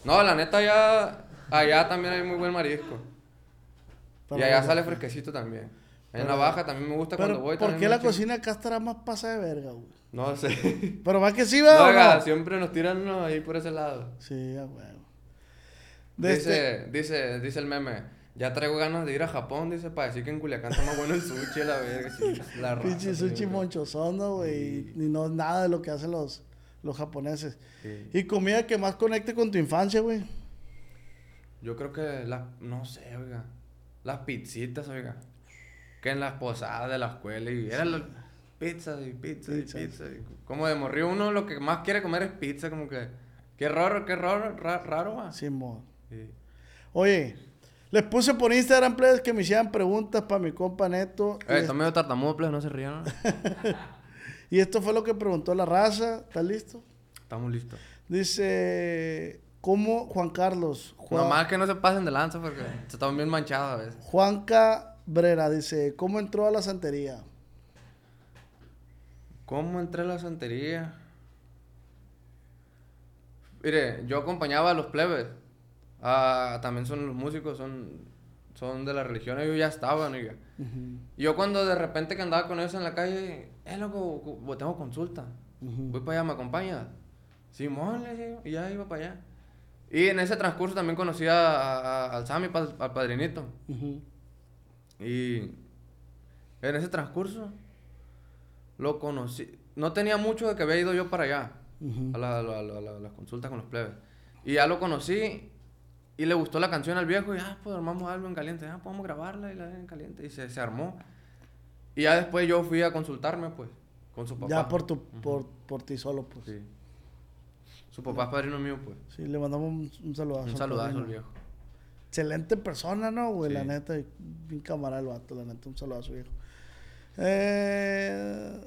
No, la neta, allá, allá también hay muy buen marisco. Y allá sale fresquecito también. En la baja también me gusta Pero, cuando voy. ¿por qué la cocina acá estará más pasa de verga, güey? No sé. Pero más que sí, No, ¿verdad? o oiga, no? siempre nos tiran uno ahí por ese lado. Sí, a huevo. De Dice, este, dice, dice el meme. Ya traigo ganas de ir a Japón, dice, para decir que en Culiacán está más bueno el sushi, la verga. la raza, pinche sushi güey. monchozón, ¿no, güey? Y no nada de lo que hacen los, Los japoneses. Sí. ¿Y comida que más conecte con tu infancia, güey? Yo creo que las, no sé, oiga, las pizzitas, oiga, que en las posadas de la escuela y eran las pizzas y pizzas y Pizzas. como de morrió uno lo que más quiere comer es pizza, como que, qué raro, qué raro, ra- raro, va. Simón. Sí. Oye, les puse por Instagram, plebes, que me hicieran preguntas para mi compa Neto. Eh, está medio tartamudo, pues, no se rían. y esto fue lo que preguntó la raza. ¿Estás listo? Estamos listos. Dice, ¿cómo Juan Carlos? Juan, Nomás que no se pasen de lanza porque se están bien manchados a veces. Juanca Brera dice, ¿cómo entró a la santería? ¿Cómo entré a la santería? Mire, yo acompañaba a los plebes. Ah, también son los músicos, son, son de la religión. Ellos ya estaban, oiga. Y Yo cuando de repente que andaba con ellos en la calle, eh, loco, tengo consulta. Voy para allá, ¿me acompañas? Simón, le digo, y ya iba para allá. Y en ese transcurso también conocí a, a- al Sammy, pa- al padrinito. Ujú. Y en ese transcurso lo conocí. No tenía mucho de que había ido yo para allá, a, la- a la- a la- a la- las consultas con los plebes. Y ya lo conocí y le gustó la canción al viejo y ah, pues armamos algo en caliente, ah, podemos grabarla y la en caliente. Y se, se armó. Y ya después yo fui a consultarme, pues, con su papá. Ya por, tu, por, por ti solo, pues. Sí, Sí. Su papá es padrino mío, pues. le mandamos un, un saludazo. Un al saludazo al viejo. Excelente persona, ¿no, güey? La Sí. neta, bien camarada el vato, la neta, un saludazo, viejo. Eh,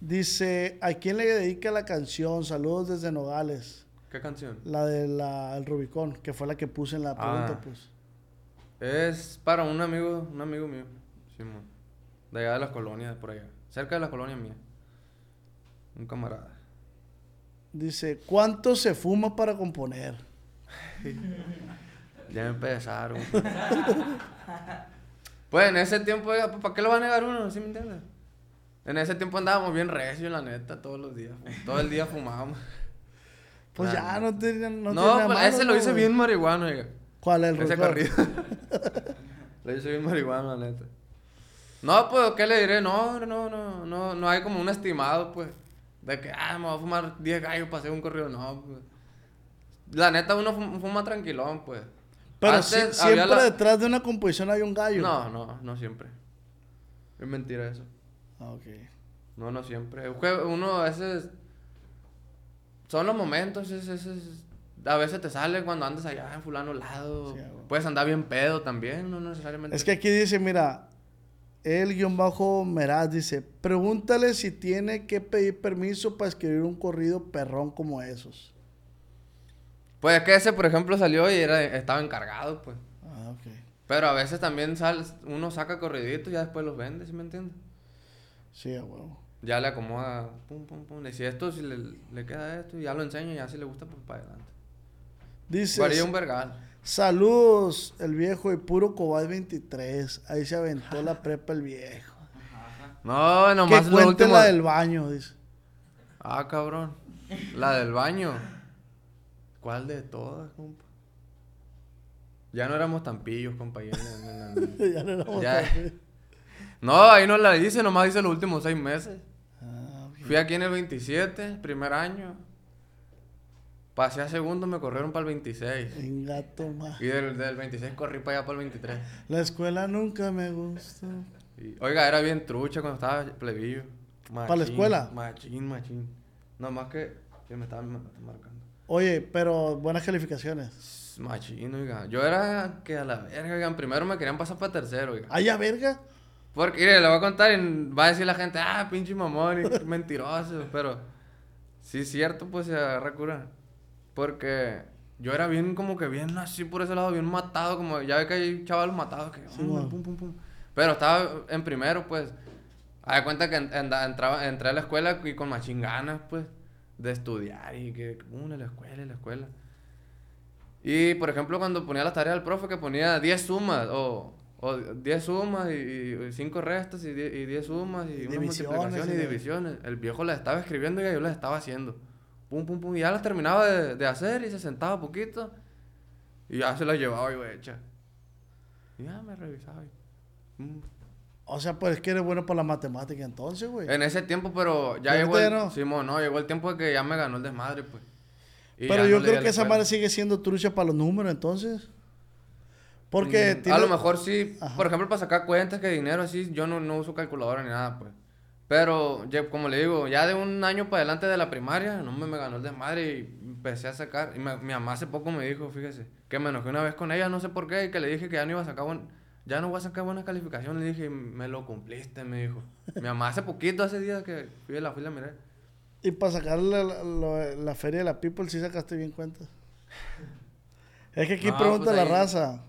dice, ¿a quién le dedica la canción? Saludos desde Nogales. ¿Qué canción? La del el Rubicón, que fue la que puse en la pregunta, Ah. pues. Es para un amigo, un amigo mío, Simón. De allá de las colonias, por allá. Cerca de la colonia mía. Un camarada. Dice, ¿cuánto se fuma para componer? Ya empezaron. pues en ese tiempo, pues, ¿para qué lo va a negar uno? ¿Sí me entiendes? En ese tiempo andábamos bien recio, la neta, todos los días. Todo el día fumábamos. Pues Claro. ya no tiene no, No, nada pues, ese ¿no, lo hice güey? bien marihuano, oiga. ¿Cuál es el Ese Rubicón? corrido. lo hice bien marihuano, la neta. No, pues, ¿qué le diré? No, no, no, no, no hay como un estimado, pues. De que, ah, me voy a fumar 10 gallos para hacer un corrido. No, pues. La neta, uno fuma, tranquilón, pues. Pero Antes siempre la- detrás de una composición hay un gallo. No, no, no siempre. Es mentira eso. Ah, ok. No, no siempre. Uno a veces... Son los momentos, es, es- es- a veces te sale cuando andas allá en fulano lado. Sí, a huevo. Puedes andar bien pedo también, no necesariamente. Es que aquí dice, mira, el guion bajo Meraz dice, pregúntale si tiene que pedir permiso para escribir un corrido perrón como esos. Pues es que ese, por ejemplo, salió y era, estaba encargado, pues. Ah, ok. Pero a veces también sal, uno saca corriditos y ya después los vende, ¿sí me entiendes? Sí, a huevo. Ya le acomoda, pum, pum, pum. Le dice esto, si le, le queda esto, y ya lo enseña y ya si le gusta, pues para adelante. Dice, Varía un vergal. Saludos, el viejo y puro Cobay 23. Ahí se aventó la prepa el viejo. No, que nomás lo cuente último. la del baño, dice. Ah, cabrón. La del baño. ¿Cuál de todas, compa? Ya no éramos tan pillos, compa. ya no- no- no- ya no éramos Ya. tan- No, ahí no la hice, nomás hice los últimos seis meses. Ah. Fui aquí en el 27, primer año. Pasé a segundo, me corrieron para el 26. En gato más. Y del, del 26 corrí para allá para el 23. La escuela nunca me gustó. Y, oiga, era bien trucha cuando estaba plebillo. ¿Para la escuela? Machín, machín. Nomás que, que me estaban ma- marcando. Oye, pero buenas calificaciones. Machín, oiga. Yo era que a la verga, oigan. Primero me querían pasar para tercero, oiga. ¿Ay, a verga? Porque, mire, le voy a contar y va a decir la gente, ah, pinche mamón y mentiroso. Pero, sí es cierto, pues se agarra cura. Porque yo era bien, como que bien así por ese lado, bien matado. Como ya ve que hay chavalos matados que, Sí, "Mm, man. pum, pum, pum. Pero estaba en primero, pues. A de cuenta que en- entraba, entré a la escuela y con machín ganas, pues, de estudiar y que, una, la escuela, y la escuela. Y, por ejemplo, cuando ponía las tareas del profe que ponía 10 sumas o, o 10 sumas y 5 restas y 10 y 10 sumas y, Y una divisiones, multiplicación y y- divisiones. El viejo las estaba escribiendo y yo las estaba haciendo. Pum, pum, pum. Y ya las terminaba de, de hacer y se sentaba poquito. Y ya se las llevaba yo hecha. Y ya me revisaba. y, mm. O sea, pues es que eres bueno para la matemática entonces, güey. En ese tiempo, pero ya ¿Y llegó el... no? Simón, no, llegó el tiempo de que ya me ganó el desmadre, pues. Y Pero yo no creo que esa madre sigue siendo trucha para los números entonces. Porque Mm, tiene- A lo mejor sí, Ajá. por ejemplo, para sacar cuentas que dinero así, yo no, no uso calculadora ni nada, pues. Pero, como le digo, ya de un año para adelante de la primaria, no me, me ganó el desmadre y empecé a sacar. Y me- mi mamá hace poco me dijo, fíjese, que me enojé una vez con ella, no sé por qué, y que le dije que ya no iba a sacar buen- ya no voy a sacar buenas calificaciones. Le dije, me lo cumpliste, me dijo. mi mamá hace poquito, hace días que fui a la fui a la miré. Y para sacar la, la- la feria de la People sí sacaste bien cuenta. Es que aquí No, pregunta pues la raza.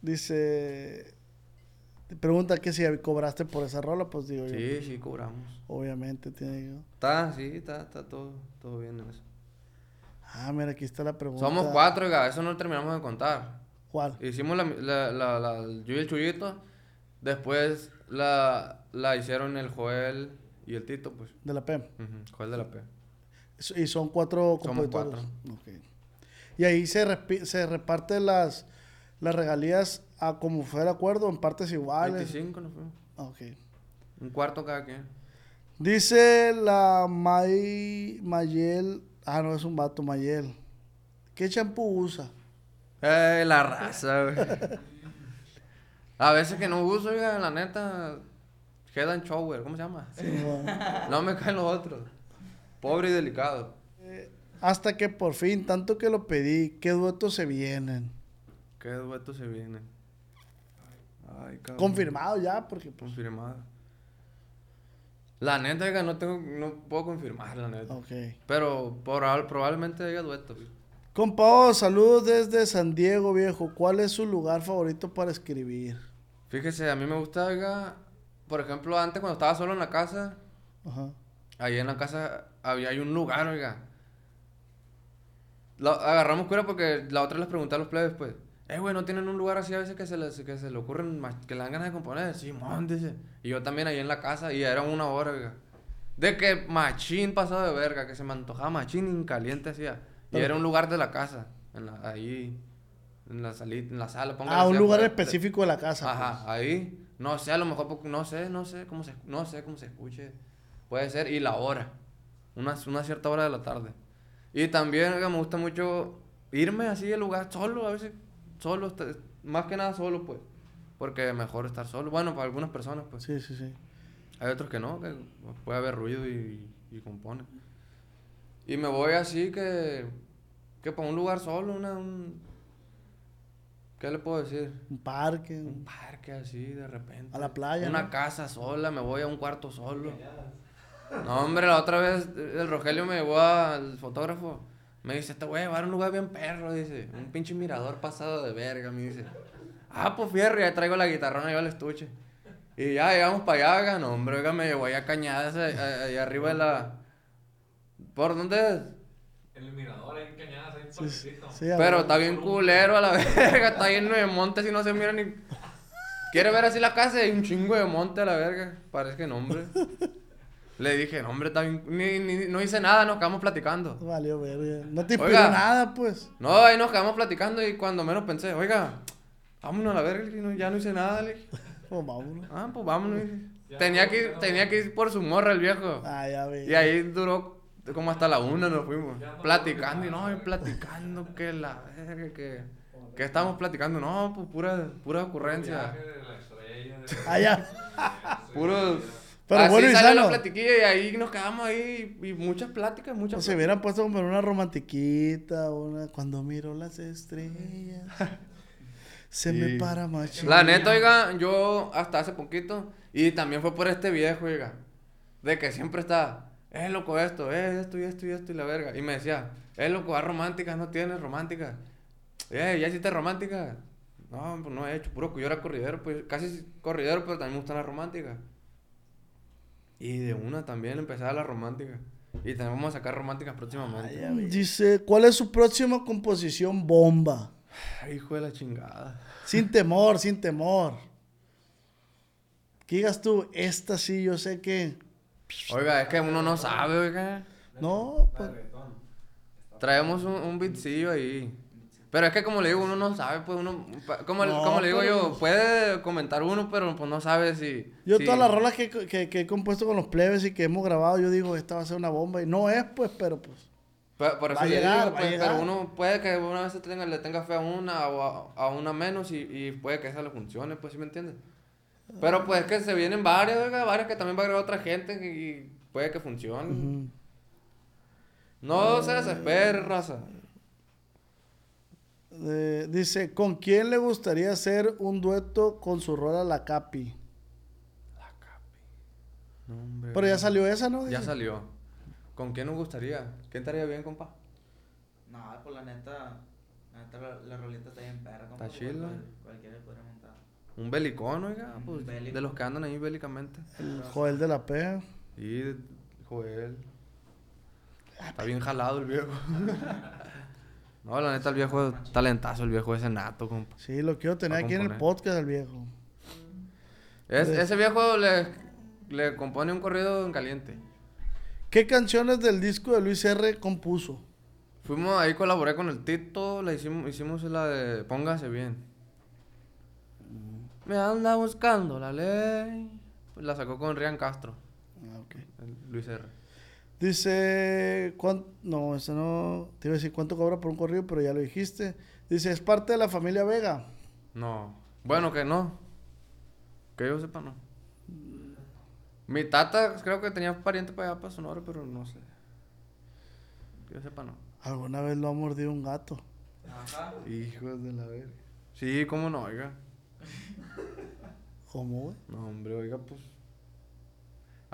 Dice... te Pregunta que si cobraste por esa rola, pues digo yo. Sí, sí, cobramos. Obviamente tiene que... Está, sí, está, está todo, todo bien en eso. Ah, mira, aquí está la pregunta. Somos cuatro, oiga, eso no lo terminamos de contar. ¿Cuál? Hicimos la, la, la, la- yo y el Chuyito. Después la, la hicieron el Joel y el Tito, pues. De la PEM. Ujú, Joel de la P. Y son cuatro Somos compositores. Ok. Y ahí se, se reparten las, las regalías a como fue el acuerdo en partes iguales. 25 nos fuimos. Ok. Un cuarto cada quien. Dice la May, Mayel. Ah, no, es un vato, Mayel. ¿Qué champú usa? Eh, la raza, güey. A veces que no uso, oiga, la neta. Head Shower, ¿cómo se llama? No me caen los otros. Pobre y delicado. Hasta que por fin, tanto que lo pedí, ¿qué duetos se vienen? Qué duetos se vienen. Ay, cabrón. Confirmado ya, porque pues. Confirmado. La neta, oiga, no tengo, no puedo confirmar, la neta. Ok. Pero proba- probablemente haya dueto. güey. Compa, saludos desde San Diego, viejo. ¿Cuál es su lugar favorito para escribir? Fíjese, a mí me gusta, oiga, por ejemplo, antes cuando estaba solo en la casa, Ajá. ahí en la casa había hay un lugar, oiga. Agarramos cura porque la otra les pregunté a los plebes, pues, eh, güey, ¿no tienen un lugar así a veces que se les, que se le ocurren, que le dan ganas de componer? Sí, dice. Y yo también ahí en la casa, y era una hora, oiga. De que machín pasado de verga, que se me antojaba machín y caliente hacía. Y era un lugar de la casa, en la, ahí, en la, salita, en la sala. Ah, un lugar específico de la casa. Ajá, ahí. No sé, a lo mejor, porque- no sé, no sé cómo se, no sé cómo se escuche. Puede ser, y la hora. Una, una cierta hora de la tarde. Y también me gusta mucho irme así al lugar solo, a veces solo, más que nada solo, pues. Porque mejor estar solo. Bueno, para algunas personas, pues. Sí, sí, sí. Hay otros que no, que puede haber ruido y, y compone. Y me voy así que, que para un lugar solo, una, un, ¿qué le puedo decir? Un parque. Un parque así, de repente. A la playa, Una ¿no? casa sola, me voy a un cuarto solo. No, hombre, la otra vez el Rogelio me llevó al fotógrafo. Me dice, te voy a llevar a un lugar bien perro, dice. Un pinche mirador pasado de verga, me dice. Ah, pues fierro, ya traigo la guitarrona y yo el estuche. Y ya llegamos para allá, oiga, no, hombre, oiga, me llevó allá a cañadas, allá arriba de la... ¿Por dónde es? En el mirador hay cañadas, hay un Sí, sí, Pero está bien culero a la verga, está lleno de montes y no se mira ni. Quiere ver así la casa y un chingo de monte a la verga. Parece que no, hombre. Le dije, no, hombre, bien. Ni, ni- no hice nada, nos quedamos platicando. Valió verga. No te inspiró Oiga. nada, pues. No, ahí nos quedamos platicando y cuando menos pensé, oiga, vámonos a la verga, no, ya no hice nada, le dije. Pues vámonos. Ah, pues vámonos. Ya, Tenía que, ya, tenía que ir por su morra el viejo. Ah, ya ve. Y ahí duró como hasta la una nos fuimos. No platicando y no, y platicando que la verga, que, que estábamos platicando. No, pues pura, pura ocurrencia. Viaje de la estrella, de- Ah, ya. Puros. Pero así bueno y salió sano. la platiquilla y ahí nos quedamos ahí y muchas pláticas, muchas O se hubieran puesto como una romantiquita, una cuando miro las estrellas. Se me Sí. para machín. La neta, oiga, yo hasta hace poquito, y también fue por este viejo, oiga, de que siempre está, es loco esto, es esto y esto y esto y la verga. Y me decía, es loco, haz románticas, no tienes románticas. Eh, ¿ya hiciste románticas? No, pues no he hecho, puro que yo era corridero, pues casi corridero, pero también me gustan las románticas. Y de una también empecé a las románticas. Y también vamos a sacar románticas próximamente. Dice, ¿cuál es su próxima composición bomba? Hijo de la chingada. Sin temor, sin temor. Que digas tú, esta sí, yo sé que. Oiga, es que uno no sabe, oiga. No, pues. Traemos un, un beatcillo ahí. Pero es que como le digo, uno no sabe, pues uno, como, No, como le digo pero- yo, puede comentar uno, pero pues no sabe si... Yo si- todas las rolas que, que, que he compuesto con los plebes y que hemos grabado, yo digo, esta va a ser una bomba. Y no es, pues, pero pues. Por, por eso Va a le llegar, digo, va a pues, llegar. pero uno puede que una vez tenga, le tenga fe a una o a, a una menos y, y puede que esa le funcione, pues, ¿sí me entiendes? Pero pues es que se vienen varias, oiga, varias que también va a grabar otra gente y puede que funcione. No se desespere, raza. Eh, dice, ¿con quién le gustaría hacer un dueto con su rola La Capi? No, hombre. Pero ya salió esa, ¿no? Ya Dice. salió. ¿Con quién nos gustaría? ¿Quién estaría bien, compa? No, pues la neta, la neta la, la rolita está bien perra. compa, Está chila. cual- Cualquiera podría montar. Un belicón, oiga, Un pues, bélico. de los que andan ahí bélicamente. El Joel de la P. Y Joel. Está bien jalado el viejo. no, la neta, el viejo talentazo, el viejo ese nato, compa. Sí, lo quiero tener aquí en el podcast, el viejo. Es- Pues- ese viejo le, le compone un corrido en caliente. ¿Qué canciones del disco de Luis R. compuso? Fuimos ahí, colaboré con el Tito, le hicimos, hicimos la de Póngase bien. Me anda buscando la ley. Pues la sacó con Rian Castro, Ah, ok. el Luis R. Dice, ¿cuán- no, eso no, te iba a decir cuánto cobra por un corrido, pero ya lo dijiste. Dice, es parte de la familia Vega. No. Bueno, que no. Que yo sepa, no. Mi tata creo que tenía pariente para allá, para Sonora, pero no sé. Que yo sepa, no. Alguna vez lo ha mordido un gato. Ajá. Hijos de la verga. Sí, cómo no, oiga. ¿Cómo, güey? No, hombre, oiga, pues.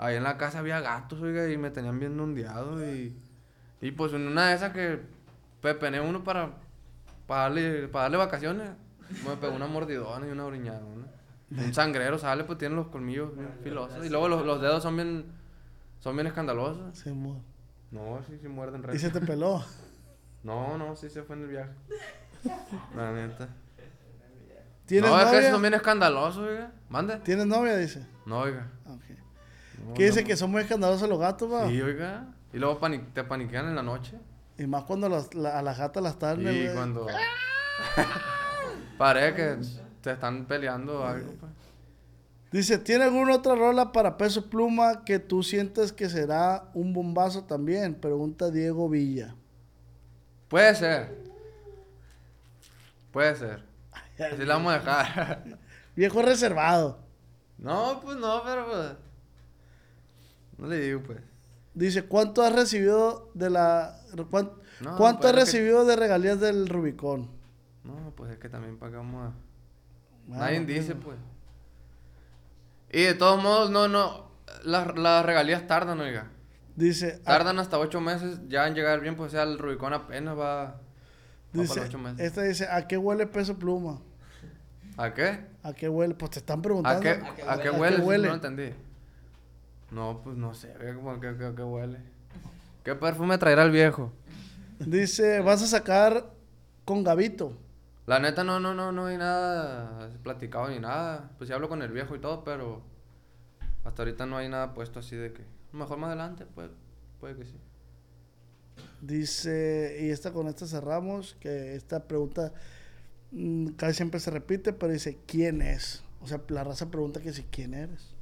Ahí en la casa había gatos, oiga, y me tenían bien ondeado y. Y pues en una de esas que pepené uno para, para, darle, para darle vacaciones, me pegó una mordidona y una oriñadona. Un sangrero sale, pues tiene los colmillos bien filosos. Y luego los, los dedos son bien. Son bien escandalosos. Se mu- No, sí, sí muerden Y se te peló. No, no, sí se fue en el viaje. La neta. ¿Tienes No, es que novia? son bien escandalosos, oiga. Mande. ¿Tienes novia? Dice. No, oiga. ¿Qué dice que son muy escandalosos los gatos, va? Sí, oiga. Y luego pani- te paniquean en la noche. Y más cuando las- la- a las gatas las están... Y cuando. Parece que te están peleando o algo, pues. Dice, ¿tiene alguna otra rola para Peso Pluma que tú sientes que será un bombazo también? Pregunta Diego Villa. Puede ser. Puede ser. Así la vamos a dejar. Viejo reservado. no, pues no, pero pues. No le digo, pues. Dice, ¿cuánto has recibido de la... cuán- No, ¿Cuánto pues, has que- recibido de regalías del Rubicón? No, pues es que también pagamos a. Nadie no, dice, pues. pues. Y de todos modos, no, no. Las, las regalías tardan, oiga. Dice, ah, Tardan hasta ocho meses ya en llegar bien, pues o sea, el Rubicón apenas va, va dice para los ocho meses. esta dice, ¿a qué huele Peso Pluma? ¿A qué? ¿A qué huele? Pues te están ¿A preguntando. ¿A qué ¿A qué huele? ¿A qué huele? No entendí. No, pues no sé, ¿cómo que, que- que huele? ¿Qué perfume traerá el viejo? Dice, vas a sacar con Gavito. La neta no, no, no, no hay nada platicado ni nada. Pues sí hablo con el viejo y todo, pero hasta ahorita no hay nada puesto así de que... Mejor más adelante, pues, puede que sí. Dice, y esta con esta cerramos, que esta pregunta mm, casi siempre se repite, pero dice, ¿quién es? O sea, la raza pregunta que si, ¿quién eres?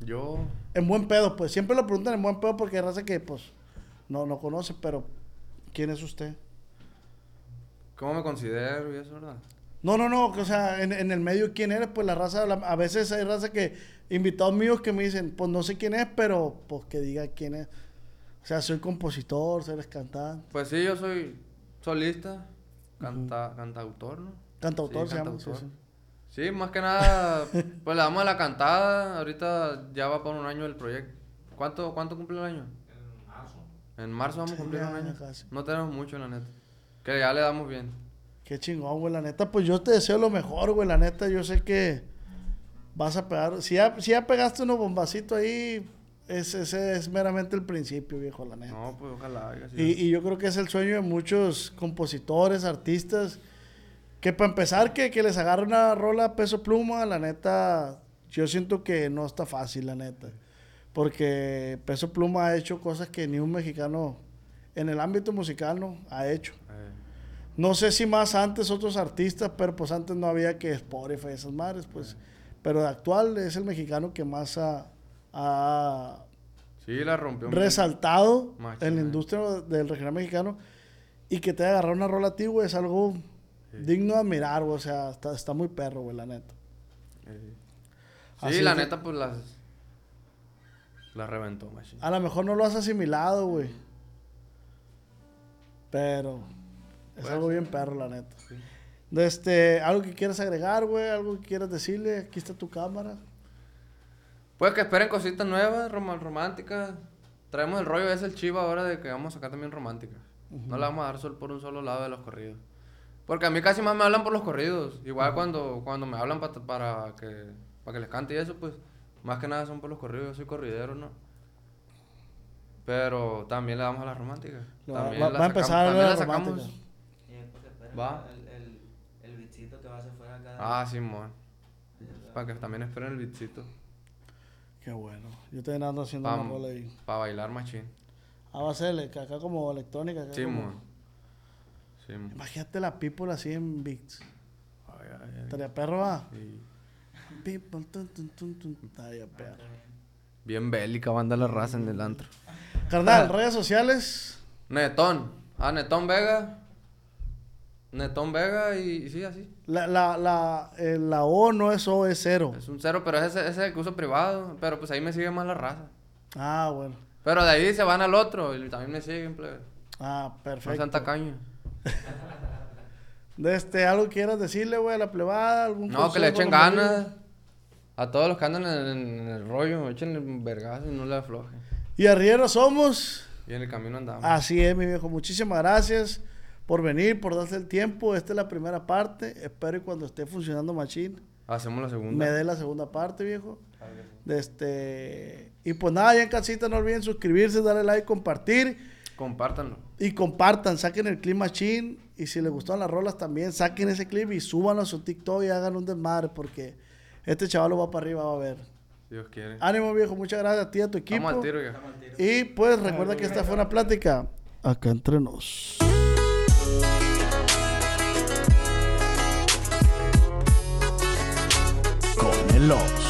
Yo... En buen pedo, pues siempre lo preguntan en buen pedo porque hay raza que, pues, no, no conoce, pero ¿quién es usted? ¿Cómo me considero y eso, verdad? No, no, no, o sea, en, en el medio, ¿quién eres? Pues la raza, la- a veces hay raza que, invitados míos que me dicen, pues no sé quién es, pero pues que diga quién es. O sea, soy compositor, soy cantante, Pues sí, yo soy solista, canta, cantautor, ¿no? cantautor Sí, se llama. sí, sí. Sí, más que nada, pues le damos a la cantada. Ahorita ya va por un año el proyecto. ¿Cuánto, cuánto cumple el año? En marzo. En marzo vamos a cumplir un año. casi. No tenemos mucho, la neta. Que ya le damos bien. Qué chingón, güey, la neta. Pues yo te deseo lo mejor, güey, la neta. Yo sé que vas a pegar. Si ya, si ya pegaste unos bombacitos ahí, es- ese es meramente el principio, viejo, la neta. No, pues ojalá. oiga, sí. Y, y yo creo que es el sueño de muchos compositores, artistas, que para empezar que, que les agarre una rola a peso pluma, la neta, yo siento que no está fácil, la neta. Porque peso pluma ha hecho cosas que ni un mexicano en el ámbito musical no ha hecho. Eh, No sé si más antes otros artistas, pero pues antes no había que Spotify esas madres, pues. Pero de actual es el mexicano que más ha, ha Sí, la rompió. resaltado en la eh. industria del regional mexicano y que te haya agarrado una rola a ti, güey, es algo digno de admirar, güey. O sea, está, está muy perro, güey, la neta. Sí, Así la que- neta, pues las. La reventó, machine. A lo mejor no lo has asimilado, güey. Pero es Puede algo bien perro, la neta. De este, algo que quieras agregar, güey, algo que quieras decirle, aquí está tu cámara. Pues que esperen cositas nuevas, rom- románticas. Traemos el rollo ese, el chivo ahora de que vamos a sacar también románticas. No le vamos a dar sol por un solo lado de los corridos. Porque a mí casi más me hablan por los corridos. Igual cuando, cuando me hablan pa- para que para que les cante y eso, pues más que nada son por los corridos. Yo soy corridero, ¿no? Pero también le damos a las románticas. Va- También va- la va a empezar sacamos- a también la la sacamos. Va. el, el, el bichito que va hacia afuera acá. Ah, Simón. Para que también esperen el beatcito. Qué bueno. Yo también ando haciendo Para una ahí. bailar machín. Ah, va a ser acá como electrónica. acá como- Imagínate la people así en beats. Ay, ay, ay. Estaría perro, va. Sí. People, tun, tun, tun, tun. Estaría perro. Bien bélica banda la raza en el antro. Carnal, redes sociales. Netón. Ah, Netón Vega. Netón Vega y, y sí, así. La, la, la, eh, la O no es O, es cero. Es un cero, pero ese, ese es el que uso privado. Pero pues ahí me sigue más la raza. Ah, bueno. Pero de ahí se van al otro y también me siguen, plebe. Ah, No perfecto. sean tacaños. De este, algo quieras decirle, güey, a la plebada, algún No, que le echen ganas. A todos los que andan en, en el rollo, échenle un vergazo y no le aflojen. Y arrieros somos. Y en el camino andamos. Así es, mi viejo. Muchísimas gracias por venir, por darse el tiempo. Esta es la primera parte. Espero y cuando esté funcionando Machine, Hacemos la segunda. me dé la segunda parte, viejo. Este... Y pues nada, ya en casita no olviden suscribirse, darle like, compartir. Compártanlo. Y compartan, saquen el clip machine. Y si les gustaron las rolas también, saquen ese clip y súbanlo a su TikTok y hagan un desmadre. Porque este chaval lo va para arriba, va a ver. Dios quiere. Ánimo, viejo. Muchas gracias a ti y a tu equipo. Vamos al tiro ya. Estamos al tiro. Y pues recuerda que esta fue una plática acá entre nos. Con el Ops.